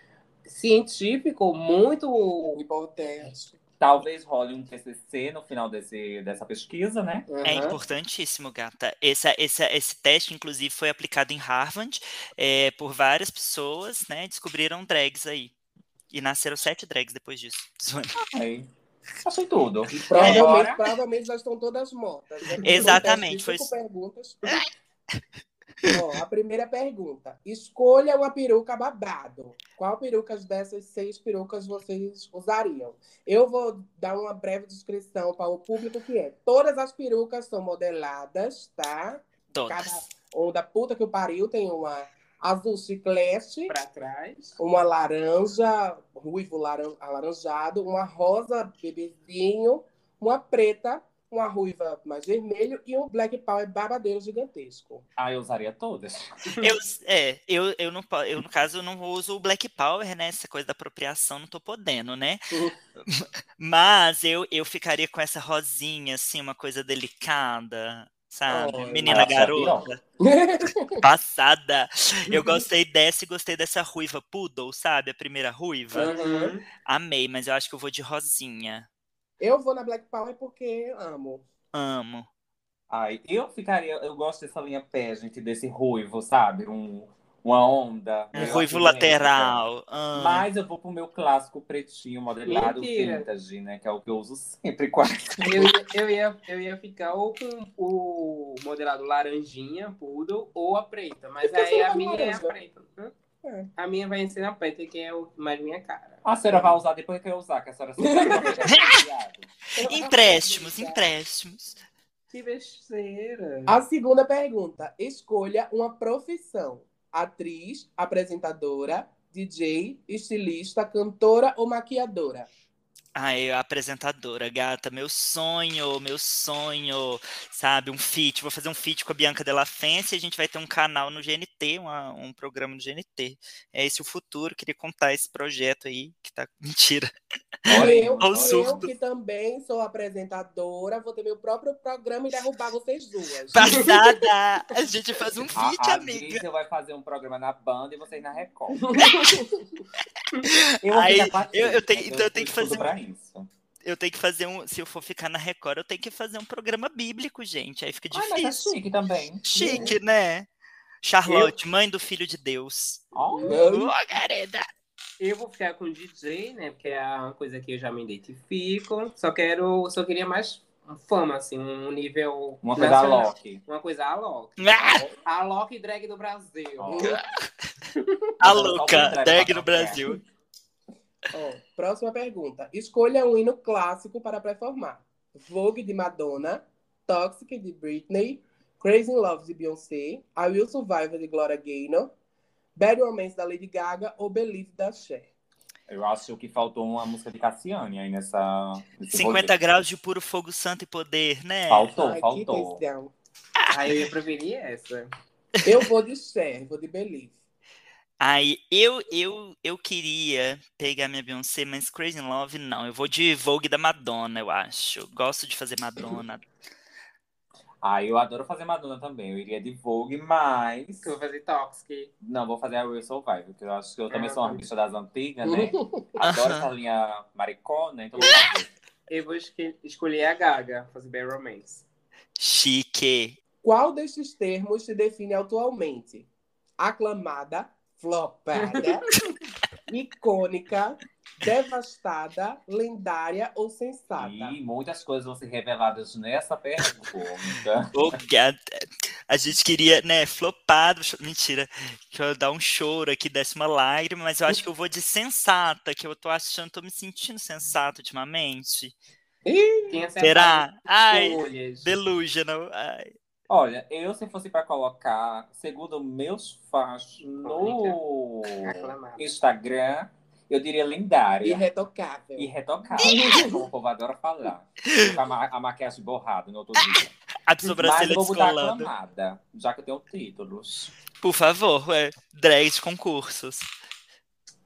científico muito Importante. Talvez role um TCC no final desse, dessa pesquisa, né? É Aham. importantíssimo, gata. Esse, esse, esse teste, inclusive, foi aplicado em Harvard é, por várias pessoas, né? Descobriram drags aí. E nasceram sete drags depois disso. Zoando. Achei tudo. E provavelmente, Agora, provavelmente já estão todas mortas. né? Exatamente, Foi perguntas. Ó, a primeira pergunta. Escolha uma peruca babado. Qual perucas dessas seis perucas vocês usariam? Eu vou dar uma breve descrição para o público que é. Todas as perucas são modeladas, tá? Cada Todas. onda puta que o pariu tem uma azul chiclete, Para trás. uma laranja, ruivo laran- alaranjado, uma rosa bebezinho, uma preta, uma ruiva mais vermelho e um black power babadeiro gigantesco. ah, eu usaria todas. Eu, é, eu, eu, não, eu, no caso, eu não uso o Black Power, né? Essa coisa da apropriação, não tô podendo, né? Uhum. Mas eu, eu ficaria com essa rosinha, assim, uma coisa delicada, sabe? Oh, Menina acho garota, passada. Eu gostei dessa e gostei dessa ruiva poodle, sabe? A primeira ruiva. Uhum. Amei, mas eu acho que eu vou de rosinha. Eu vou na black power porque amo. Amo. Ai, eu ficaria, eu gosto dessa linha pé, gente, desse ruivo, sabe? Um, uma onda. Um ruivo lateral. amo. Mas eu vou pro meu clássico pretinho modelado Mentira. vintage, né? Que é o que eu uso sempre, quase. Eu, ia- eu, ia, eu ia ficar ou com o modelado laranjinha, poodle, ou a preta. Mas aí a minha é a laranja? preta. Hã? É. A minha vai ser a preta, que é o mais minha cara. A senhora vai usar depois que eu usar, que a senhora. Empréstimos, empréstimos. Que besteira. A segunda pergunta. Escolha uma profissão. Atriz, apresentadora, DJ, estilista, cantora ou maquiadora? Ai, a apresentadora, gata, meu sonho, meu sonho, sabe, um feat, vou fazer um feat com a Bianca Della Fence e a gente vai ter um canal no GNT, uma- um programa no GNT. É esse o futuro, queria contar esse projeto aí, que tá, mentira. Olha, eu, eu que também sou apresentadora, vou ter meu próprio programa e derrubar vocês duas. Passada! A gente faz um A, feat, a amiga. Lígia vai fazer um programa na banda e vocês na Record. eu, Aí, eu- eu tenho- então eu tenho que fazer um- pra isso. Eu tenho que fazer um, se eu for ficar na Record, eu tenho que fazer um programa bíblico, gente, aí fica Ai, mas é difícil. chique também. Chique, né? Charlotte, mãe do filho de Deus. Ó, Ô, querida! Eu vou ficar com DJ, né? Porque é uma coisa que eu já me identifico. Só quero, só queria mais fama, assim, um nível. uma coisa nacional. Loki. Uma coisa a Loki. Ah! A Loki drag do Brasil. Ó. A louca, no qualquer. Brasil. Ó, próxima pergunta. Escolha um hino clássico para performar. Vogue de Madonna, Toxic de Britney, Crazy in Love de Beyoncé, I Will Survive de Gloria Gaynor, Bad Romance da Lady Gaga ou Believe da Cher? Eu acho que faltou uma música de Cassiane aí nessa. nesse 50 rolê. graus de puro fogo santo e poder, né? Faltou, Ai, faltou. Aí eu ia preferir essa. Eu vou de Cher, vou de Believe. Aí eu, eu, eu queria pegar minha Beyoncé, mas Crazy in Love não. Eu vou de Vogue da Madonna, eu acho. Gosto de fazer Madonna. Ah, eu adoro fazer Madonna também. Eu iria de Vogue, mas. Que eu vou fazer Toxic. Não, vou fazer a Real Survival, porque eu acho que eu também Ah, sou uma bicha das antigas, né? Adoro essa linha maricona, então vou fazer. Eu vou escolher a Gaga, fazer Bad Romance. Chique. Qual destes termos se define atualmente? Aclamada, flopada, icônica, devastada, lendária ou sensata? E muitas coisas vão ser reveladas nessa pergunta. A gente queria, né, flopado. Mentira. Que eu dar um choro aqui, desse uma lágrima, mas eu acho que eu vou de sensata, que eu tô achando, tô me sentindo sensato ultimamente. Quem acertar Será? Ai, delusional. Ai. Olha, eu se fosse para colocar, segundo meus fãs no Aclamada. Instagram, eu diria lendária. Irretocável. Irretocável, como o povo adora falar. Com a, ma a maquiagem borrada no outro dia. A Mas sobrancelha eu vou botar descolando. aclamada, já que eu tenho títulos. Por favor, é, drag de concursos.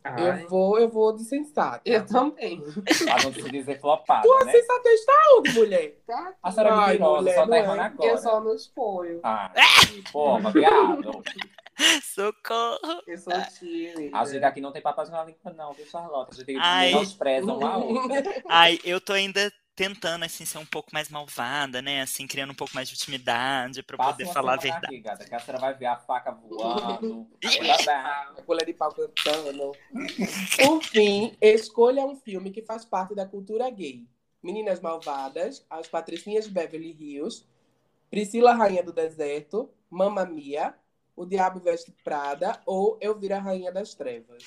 Ai, Eu vou, eu vou de sensata. eu também. Pra não se dizer flopada, Tua né? sensatez tá onde, mulher? A senhora é Ai, mentirosa, mulher, só tá é. errando agora. Eu só não exponho. Ah, porra, viado. Socorro. Eu sou tímida. A gente aqui não tem papas na língua, não, viu, Charlotte? A gente Ai. menospreza uma a outra. Ai, eu tô ainda tentando, assim, ser um pouco mais malvada, né? Assim, criando um pouco mais de intimidade pra Passa poder falar a verdade. aqui, gata, que a senhora vai ver a faca voando. a colher de pau cantando. Por fim, escolha um filme que faz parte da cultura gay. Meninas Malvadas, As Patricinhas de Beverly Hills, Priscila Rainha do Deserto, Mamma Mia, O Diabo Veste Prada ou Eu Vira a Rainha das Trevas.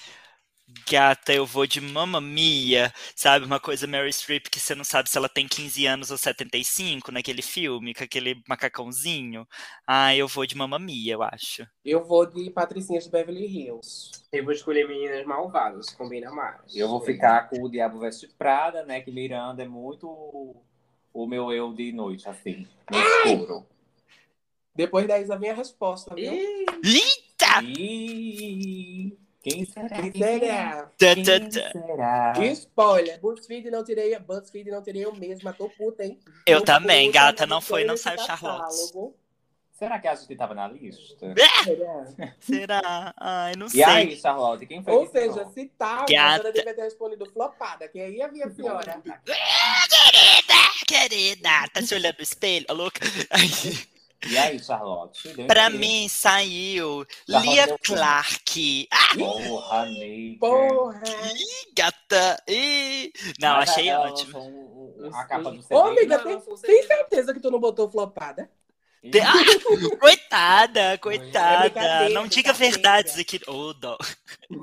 Gata, eu vou de Mamma Mia, sabe? Uma coisa Mary Streep que você não sabe se ela tem 15 anos ou 75 naquele filme, com aquele macacãozinho. Ah, eu vou de Mamma Mia, eu acho. Eu vou de Patricinhas de Beverly Hills. Eu vou escolher Meninas Malvadas, combina mais. Eu vou ficar com o Diabo Veste Prada, né? Que Miranda é muito o meu eu de noite, assim, no escuro. Depois da Isa vem a resposta, viu? Ih, Eita! E... Quem será? Que será? Quem será? Spoiler, BuzzFeed não tirei, BuzzFeed não tirei eu mesma, tô puta, hein? Eu Tô também, puta, gata, não foi, não saiu Charlotte. Será que a gente tava na lista? Será? Será? Ai, não E sei. aí, Charlotte, quem foi Ou que seja, se tava, Gata. a senhora devia ter respondido flopada, que aí havia a senhora. Querida, querida, tá se olhando no espelho, louca? E aí, Charlotte? Pra quê? mim saiu Charlotte Lia Clark. Ah, Porra, nega. Porra! gata. Ih. Não, Mas achei ótimo. um- um- a capa do Ô, CD. amiga, Não, tem, tem certeza que tu não botou flopada? Ah, coitada, É coitada. brincadeira, Não diga verdades aqui. Ô, dó. É Não,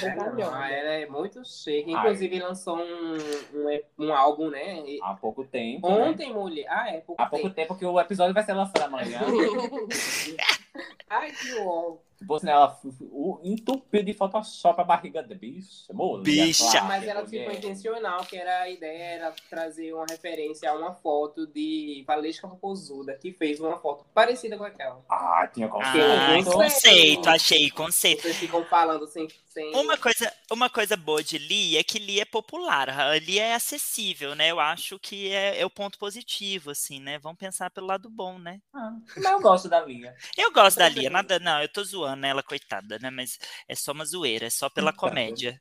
brincalhona. ela é muito chique. Inclusive, lançou um, um, um álbum, né? E- Há pouco tempo. né? Ontem, mulher. Ah, é, pouco Há pouco tempo. tempo que o episódio vai ser lançado amanhã. Ai, que ó. Por sinal, ela entupiu de Photoshop a barriga da bicha. Mulher, Bicha. claro, Mas era mulher. tipo intencional, que era a ideia era trazer uma referência a uma foto de Valesca Popozuda, que fez uma foto parecida com aquela. Ah, tinha Ah, conceito. conceito, achei, conceito. Vocês ficam falando sem. sem... Uma coisa, uma coisa boa de Lia é que Lia é popular, Lia é acessível, né? Eu acho que é, é o ponto positivo, assim, né? Vamos pensar pelo lado bom, né? Ah, mas eu gosto da Lia. Eu gosto da. Lia, nada, não, eu tô zoando ela, coitada, né? Mas é só uma zoeira, é só pela Tá. comédia.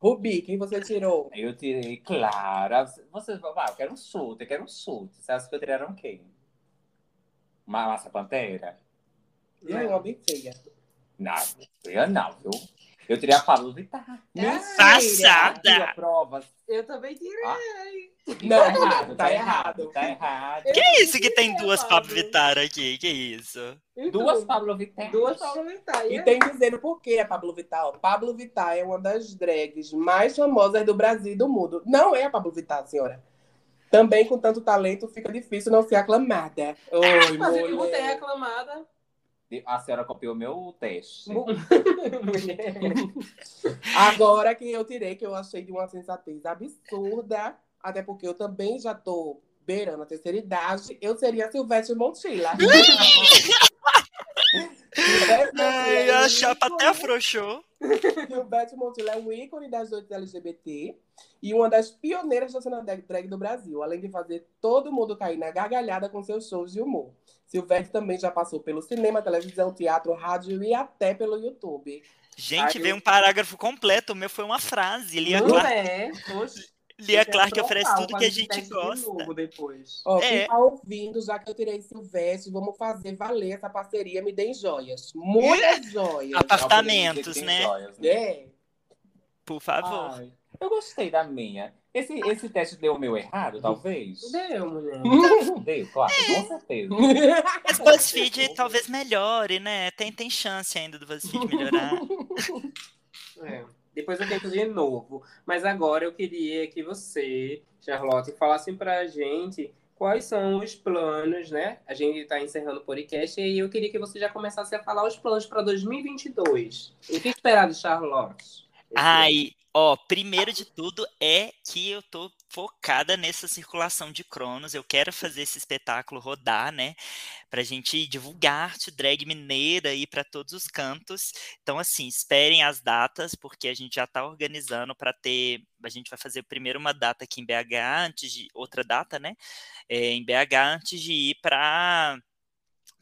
Rubi, quem você tirou? Eu tirei Clara. Vocês vão, ah, eu quero um chute, eu quero um chute. Você acha que eu tiraram quem? Uma Massa Pantera? E aí, uma bem feia. Não, eu não, viu? Eu tirei a Pablo Vittar. Passada! Tira provas. Eu também tirei. Não, tá errado, tá errado. Tá errado. Que isso que tem duas Pablo Vittar aqui? Que isso? Duas Pablo Vittar. Duas Pablo Vittar. E tem dizendo por que é Pablo Vittar. Pablo Vittar é uma das drags mais famosas do Brasil e do mundo. Não é a Pablo Vittar, senhora. Também com tanto talento fica difícil não ser aclamada. Oi, Mas eu botei mulher. reclamada. A senhora copiou meu teste. Mulher. Agora que eu tirei, que eu achei de uma sensatez absurda, até porque eu também já tô beirando a terceira idade, eu seria Silvestre Montilla. Silvestre Ai, é a chapa até afrouxou. Silvestre Montilla é um ícone das noites LGBT e uma das pioneiras da cena drag do Brasil, além de fazer todo mundo cair na gargalhada com seus shows de humor. Silvestre também já passou pelo cinema, televisão, teatro, rádio e até pelo YouTube. Gente, Ai, veio eu- um parágrafo completo. O meu foi uma frase. Lia Não Clark, é? Oxe, Lia quero Clark oferece tudo que a gente teste de gosta. novo depois. Ó, É. quem tá ouvindo, já que eu tirei Silvestre, vamos fazer valer essa parceria Me Deem Joias. Muitas joias. Apartamentos, né? joias, né? É. Por favor. Ai, eu gostei da minha. Esse, esse teste deu o meu errado, talvez? Deu, mulher. Deu, claro, com certeza. Mas BuzzFeed talvez melhore, né? Tem, tem chance ainda do BuzzFeed melhorar. É. Depois eu tento de novo. Mas agora eu queria que você, Charlotte, falasse pra gente quais são os planos, né? A gente está encerrando o podcast e eu queria que você já começasse a falar os planos para 2022. O que esperar de Charlotte? Ai, ó, primeiro de tudo é que eu tô focada nessa circulação de Cronos. Eu quero fazer esse espetáculo rodar, né? Pra gente divulgar a arte drag mineira aí para todos os cantos. Então, assim, esperem as datas, porque a gente já tá organizando para ter. A gente vai fazer primeiro uma data aqui em BH, antes de. Outra data, né? É, em BH, antes de ir para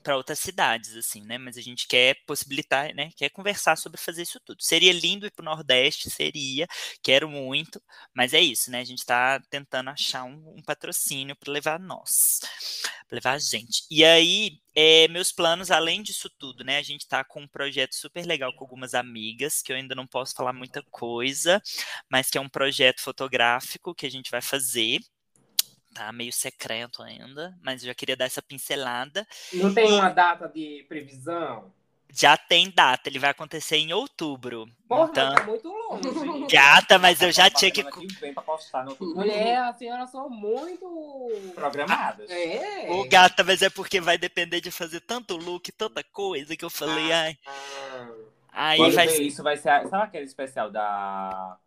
para outras cidades, assim, né? Mas a gente quer possibilitar, né? Quer conversar sobre fazer isso tudo. Seria lindo ir para o Nordeste, seria, quero muito, mas é isso, né? A gente está tentando achar um, um patrocínio para levar nós, pra levar a gente. E aí, é, meus planos, além disso tudo, né? A gente está com um projeto super legal com algumas amigas, que eu ainda não posso falar muita coisa, mas que é um projeto fotográfico que a gente vai fazer. Tá meio secreto ainda, mas eu já queria dar essa pincelada. Não tem uma data de previsão? Já tem data, ele vai acontecer em outubro. Porra, então, mas tá muito longe. gata, mas eu já tinha que. no Mulher, a senhora são muito. programadas. É. Ô, gata, mas é porque vai depender de fazer tanto look, tanta coisa que eu falei, ai. Ah, Aí Quando vai isso vai ser. Sabe aquele especial da.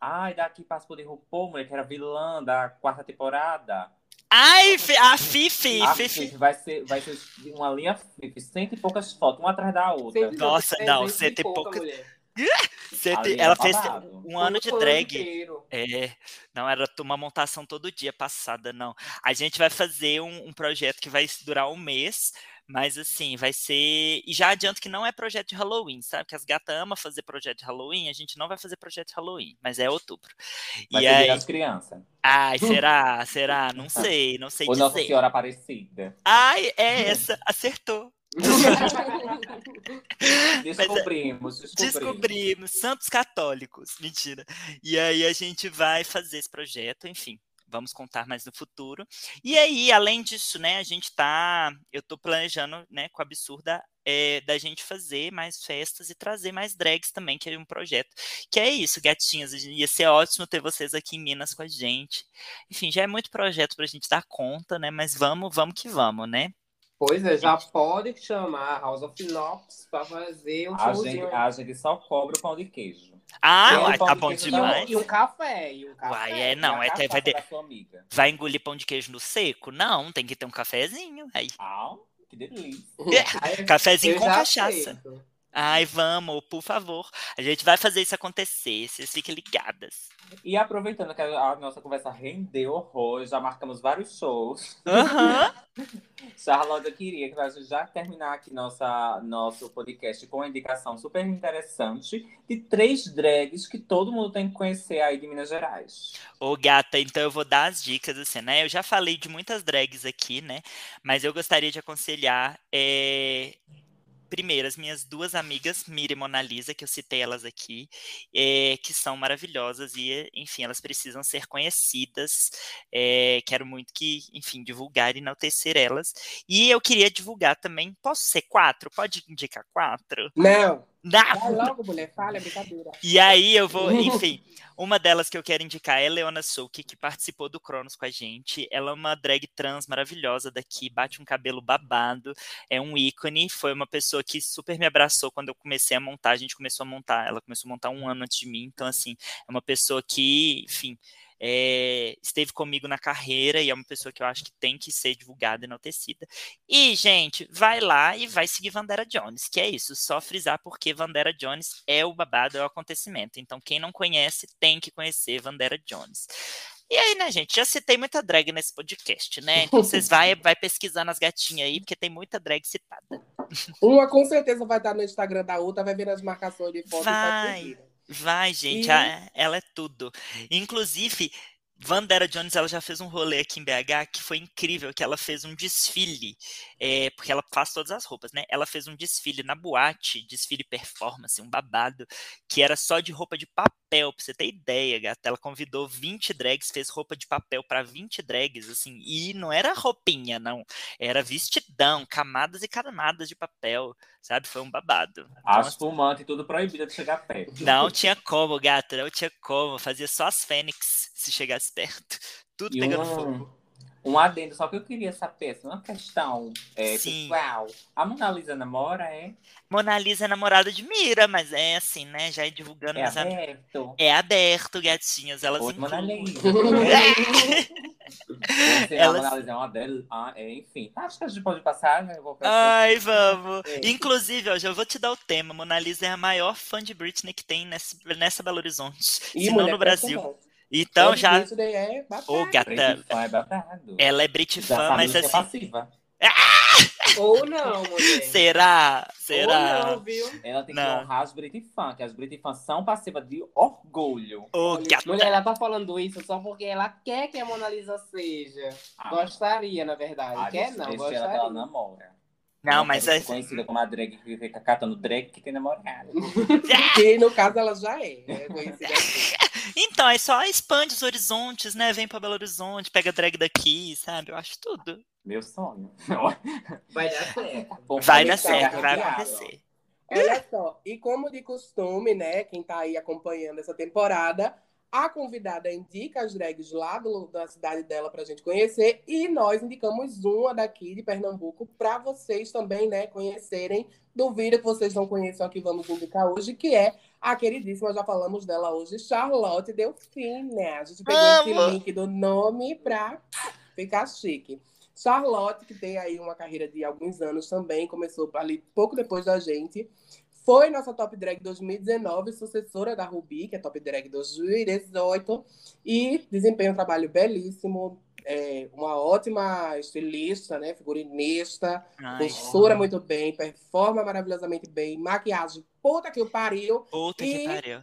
Ai, daqui passou de RuPaul, mulher, que era vilã da quarta temporada. Ai, Fi- a Fifi, A Fifi. Fifi vai ser, vai ser uma linha Fifi, cento e poucas fotos, uma atrás da outra. sempre Nossa, tem não, cento e pouca pouca- mulher. Você Ali te- é Ela fez babado. um ano de drag. É, não era uma montação todo dia passada, não. A gente vai fazer um, um projeto que vai durar um mês, mas assim, vai ser. E já adianto que não é projeto de Halloween, sabe? Que as gatas amam fazer projeto de Halloween, a gente não vai fazer projeto de Halloween, mas é outubro. Vai e aí. das crianças. Ai, será? Será? Não sei, não sei Ou Nossa dizer. Senhora Aparecida. Ai, é essa, acertou. Descobrimos, descobrimos. Descobrimos, santos católicos. Mentira. E aí a gente vai fazer esse projeto, enfim. Vamos contar mais no futuro. E aí, além disso, né, a gente tá. Eu tô planejando, né, com a absurda, é, da gente fazer mais festas e trazer mais drags também, que é um projeto. Que é isso, gatinhas. Ia ser ótimo ter vocês aqui em Minas com a gente. Enfim, já é muito projeto pra gente dar conta, né? Mas vamos, vamos que vamos, né? Pois é, já pode chamar a House of Knox pra fazer um A gente, showzinho. a gente só cobra o pão de queijo. Ah, tá de bom E um, demais. e um café. E um café. Uai, é, não, é, vai, de- amiga. vai engolir pão de queijo no seco? Não, tem que ter um cafezinho. Aí. Ah, que delícia. Aí, Cafezinho eu com cachaça. aceito. Ai, vamos, por favor. A gente vai fazer isso acontecer, vocês fiquem ligadas. E aproveitando que a, nossa conversa rendeu horror, já marcamos vários shows. Aham. Charlotte, eu queria que a gente já terminar aqui nossa, nosso podcast com uma indicação super interessante de três drags que todo mundo tem que conhecer aí de Minas Gerais. Ô, gata, então eu vou dar as dicas, assim, né? Eu já falei de muitas drags aqui, né? Mas eu gostaria de aconselhar. é, Primeiro, as minhas duas amigas, Miriam e Mona Lisa, que eu citei elas aqui, é, que são maravilhosas e, enfim, elas precisam ser conhecidas. é, quero muito que, enfim, divulgar e enaltecer elas. E eu queria divulgar também. Posso ser quatro? Pode indicar quatro? Não. Não! Vai logo, mulher, fala, é brincadeira. E aí eu vou, enfim, uma delas que eu quero indicar é a Leona Souki, que participou do Cronos com a gente. Ela é uma drag trans maravilhosa daqui, bate um cabelo babado, é um ícone, foi uma pessoa que super me abraçou quando eu comecei a montar, a gente começou a montar, ela começou a montar um ano antes de mim, então assim, é uma pessoa que, enfim, é, esteve comigo na carreira e é uma pessoa que eu acho que tem que ser divulgada e enaltecida. E, gente, vai lá e vai seguir Vandera Jones, que é isso, só frisar porque Vandera Jones é o babado, é o acontecimento. Então, quem não conhece, tem que conhecer Vandera Jones. E aí, né, gente, já citei muita drag nesse podcast, né? Então vocês vai, vai pesquisar nas gatinhas aí, porque tem muita drag citada. Uma com certeza vai estar no Instagram da outra, vai ver as marcações de foto Vai. Vai gente, E- ela é tudo. Inclusive, Vandera Jones, ela já fez um rolê aqui em BH que foi incrível, que ela fez um desfile, é, porque ela faz todas as roupas, né? Ela fez um desfile na boate, desfile performance, um babado, que era só de roupa de papel, pra você ter ideia, gata. Ela convidou 20 drags, fez roupa de papel para 20 drags, assim, e não era roupinha, não. Era vestidão, camadas e camadas de papel, sabe? Foi um babado. Então, As fumantes tudo proibido de chegar perto. não tinha como, gata, não tinha como. Fazia só as fênix se chegasse perto. Tudo E pegando fogo. um, um adendo, só que eu queria saber, assim, uma questão é, Sim. pessoal. A Mona Lisa namora, é? Mona Lisa é namorada de Mira, mas é assim, né? Já é divulgando. É mas a- aberto. é aberto, gatinhas. Elas Oi, Mona. Lisa. A Elas- Mona Lisa é uma dela. Ah, é, enfim, acho que a gente pode passar, né? Eu vou pra Ai, vamos. É. Inclusive, ó, já vou te dar o tema. Mona Lisa é a maior fã de Britney que tem nesse, nessa Belo Horizonte. E se não no Brasil. Então Todo já. É. Ô, gata. Preto fã é babado. Ela é Brit Já fã, sabe mas que é assim. passiva. Ou não, mulher. Será? Ou Será? não, viu? Ela tem que Não. honrar as Brit fã, que as Brit fã são passivas de orgulho. Ô, Olha, gata. mulher, ela tá falando isso só porque ela quer que a Mona Lisa seja. Ah, Gostaria, na verdade. ah, quer não, deixa ela que ela gostaria. namora. Não, mas é. conhecida como a drag que fica catando drag que tem namorado. Que no caso ela já é, é conhecida assim. Então, é só expande os horizontes, né? Vem pra Belo Horizonte, pega drag daqui, sabe? Eu acho tudo. Meu sonho. Vai dar certo. Bom, Vai dar certo, vai obrigado. acontecer. Olha só, e como de costume, né, quem tá aí acompanhando essa temporada, a convidada indica as drags lá do- da cidade dela pra gente conhecer e nós indicamos uma daqui de Pernambuco pra vocês também, né, conhecerem. Duvido que vocês não conheçam a que vamos indicar hoje, que é a queridíssima, já falamos dela hoje, Charlotte Delfim, né? A gente pegou esse Amo! link do nome pra ficar chique. Charlotte, que tem aí uma carreira de alguns anos também, começou ali pouco depois da gente. Foi nossa Top Drag 2019, sucessora da Ruby, que é Top Drag 2018, e desempenha um trabalho belíssimo, é, uma ótima estilista, né, figurinista, Ai, costura muito bem, performa maravilhosamente bem, maquiagem, puta que o pariu, puta que E- pariu.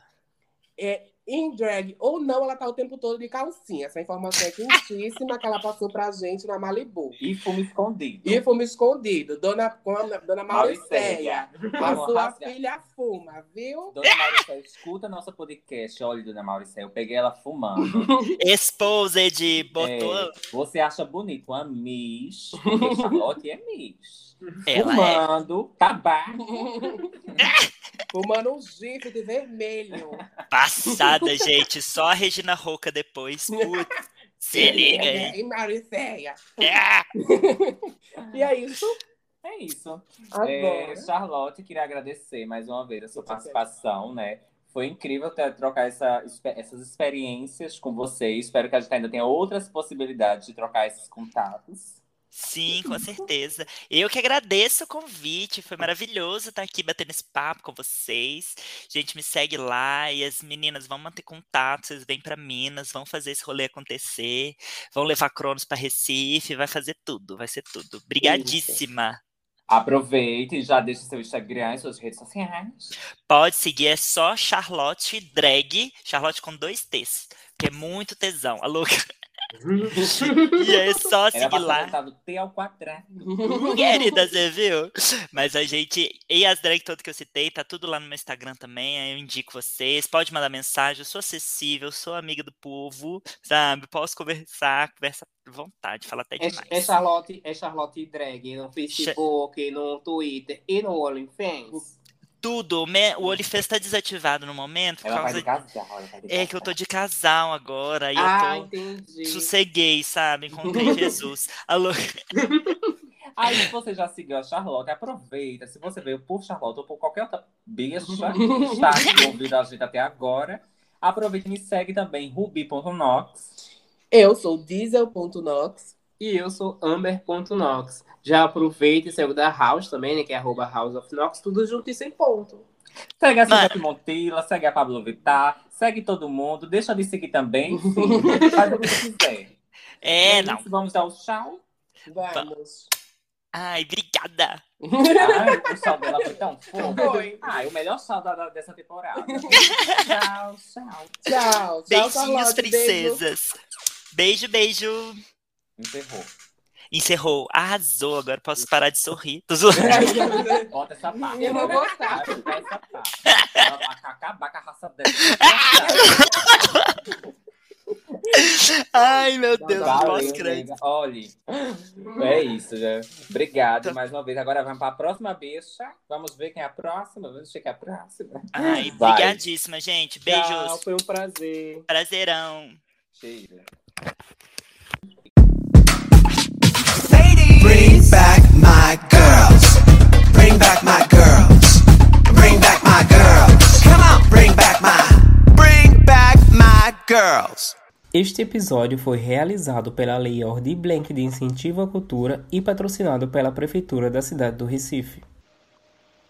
é, em drag ou não, ela tá o tempo todo de calcinha. Essa informação é quentíssima que ela passou pra gente na Malibu. E fumo escondido. E fomos escondido. Dona, com a- Dona Mauricéia. A sua rasgar. filha fuma, viu? Dona Mauricéia, escuta nosso podcast. Olha, Dona Mauricéia, eu peguei ela fumando. Exposed, botou. É, você acha bonito uma Miss, porque Charlotte é Miss. Ela é. Fumando tabaco. Fumando um gif de vermelho. Passada, gente. Só a Regina Roca depois. Putz, se liga aí. E Mauricéia. Ah! E é isso. É isso. Agora. É, Charlotte, queria agradecer mais uma vez a sua participação, né? Foi incrível ter, trocar essa, essas experiências com você. Espero que a gente ainda tenha outras possibilidades de trocar esses contatos. Sim, com certeza. Eu que agradeço o convite. Foi maravilhoso estar aqui batendo esse papo com vocês. Gente, me segue lá e as meninas vão manter contato. Vocês vêm para Minas, vão fazer esse rolê acontecer, vão levar Cronos para Recife, vai fazer tudo, vai ser tudo. Obrigadíssima. Aproveite e já deixe seu Instagram e suas redes sociais. Pode seguir, é só Charlotte Drag, Charlotte com dois T's, que é muito tesão, a louca. e é só seguir lá. T ao quadrado. Querida, você viu? Mas a gente. E as drag todas que eu citei, tá tudo lá no meu Instagram também. Aí eu indico vocês. Pode mandar mensagem, eu sou acessível, sou amiga do povo, sabe? Posso conversar, conversa à vontade, fala até É, demais. é Charlotte, é Charlotte Drag no Facebook, no Twitter e no OnlyFans. Tudo. Me- O OnlyFans tá desativado no momento por Ela vai causa. de casal. vai de É que eu tô de casal agora. E Ah, eu tô. entendi. Sosseguei, sabe? Encontrei Jesus. Alô. Aí, se você já seguiu a Charlotte, aproveita. Se você veio por Charlotte ou por qualquer outra bicha que está aqui ouvindo a gente até agora, aproveita e me segue também, ruby.nox. Eu sou diesel.nox. E eu sou Amber.nox. Já aproveita e segue o da House também, né? Que é arroba House of Nox, tudo junto e sem ponto. Segue a. Suzette Montilla, segue a Pablo Vittar, segue todo mundo. Deixa de seguir também, enfim, faz o que você quiser. É, E não. isso, Vamos dar o tchau. Vamos. Ai, obrigada. Ai, o tchau dela foi tão fofo. Foi. Ai, o melhor da- da- dessa temporada. tchau, tchau. Tchau. Tchau, Beijinhos, Charlotte. Beijo. princesas. Beijo, beijo. Encerrou. Encerrou. Arrasou. Agora posso parar de sorrir. Tô zoando. Bota essa parte. Eu vou botar essa parte. Ela vai acabar com a raça dela. Ai, meu Deus, não Valeu, posso crer. nega. Olha, é isso, já. Obrigado mais uma vez. Agora vamos para a próxima bicha. Vamos ver quem é a próxima. Vamos ver quem é a próxima. Ai, Vai. brigadíssima, gente. Tchau, Beijos. foi um prazer. Prazerão. Cheira. Back my girls. Bring back my girls. Bring back my girls. Come on, bring back my. Bring back my girls. Este episódio foi realizado pela Lei Ordi Blanc de Incentivo à Cultura e patrocinado pela Prefeitura da cidade do Recife.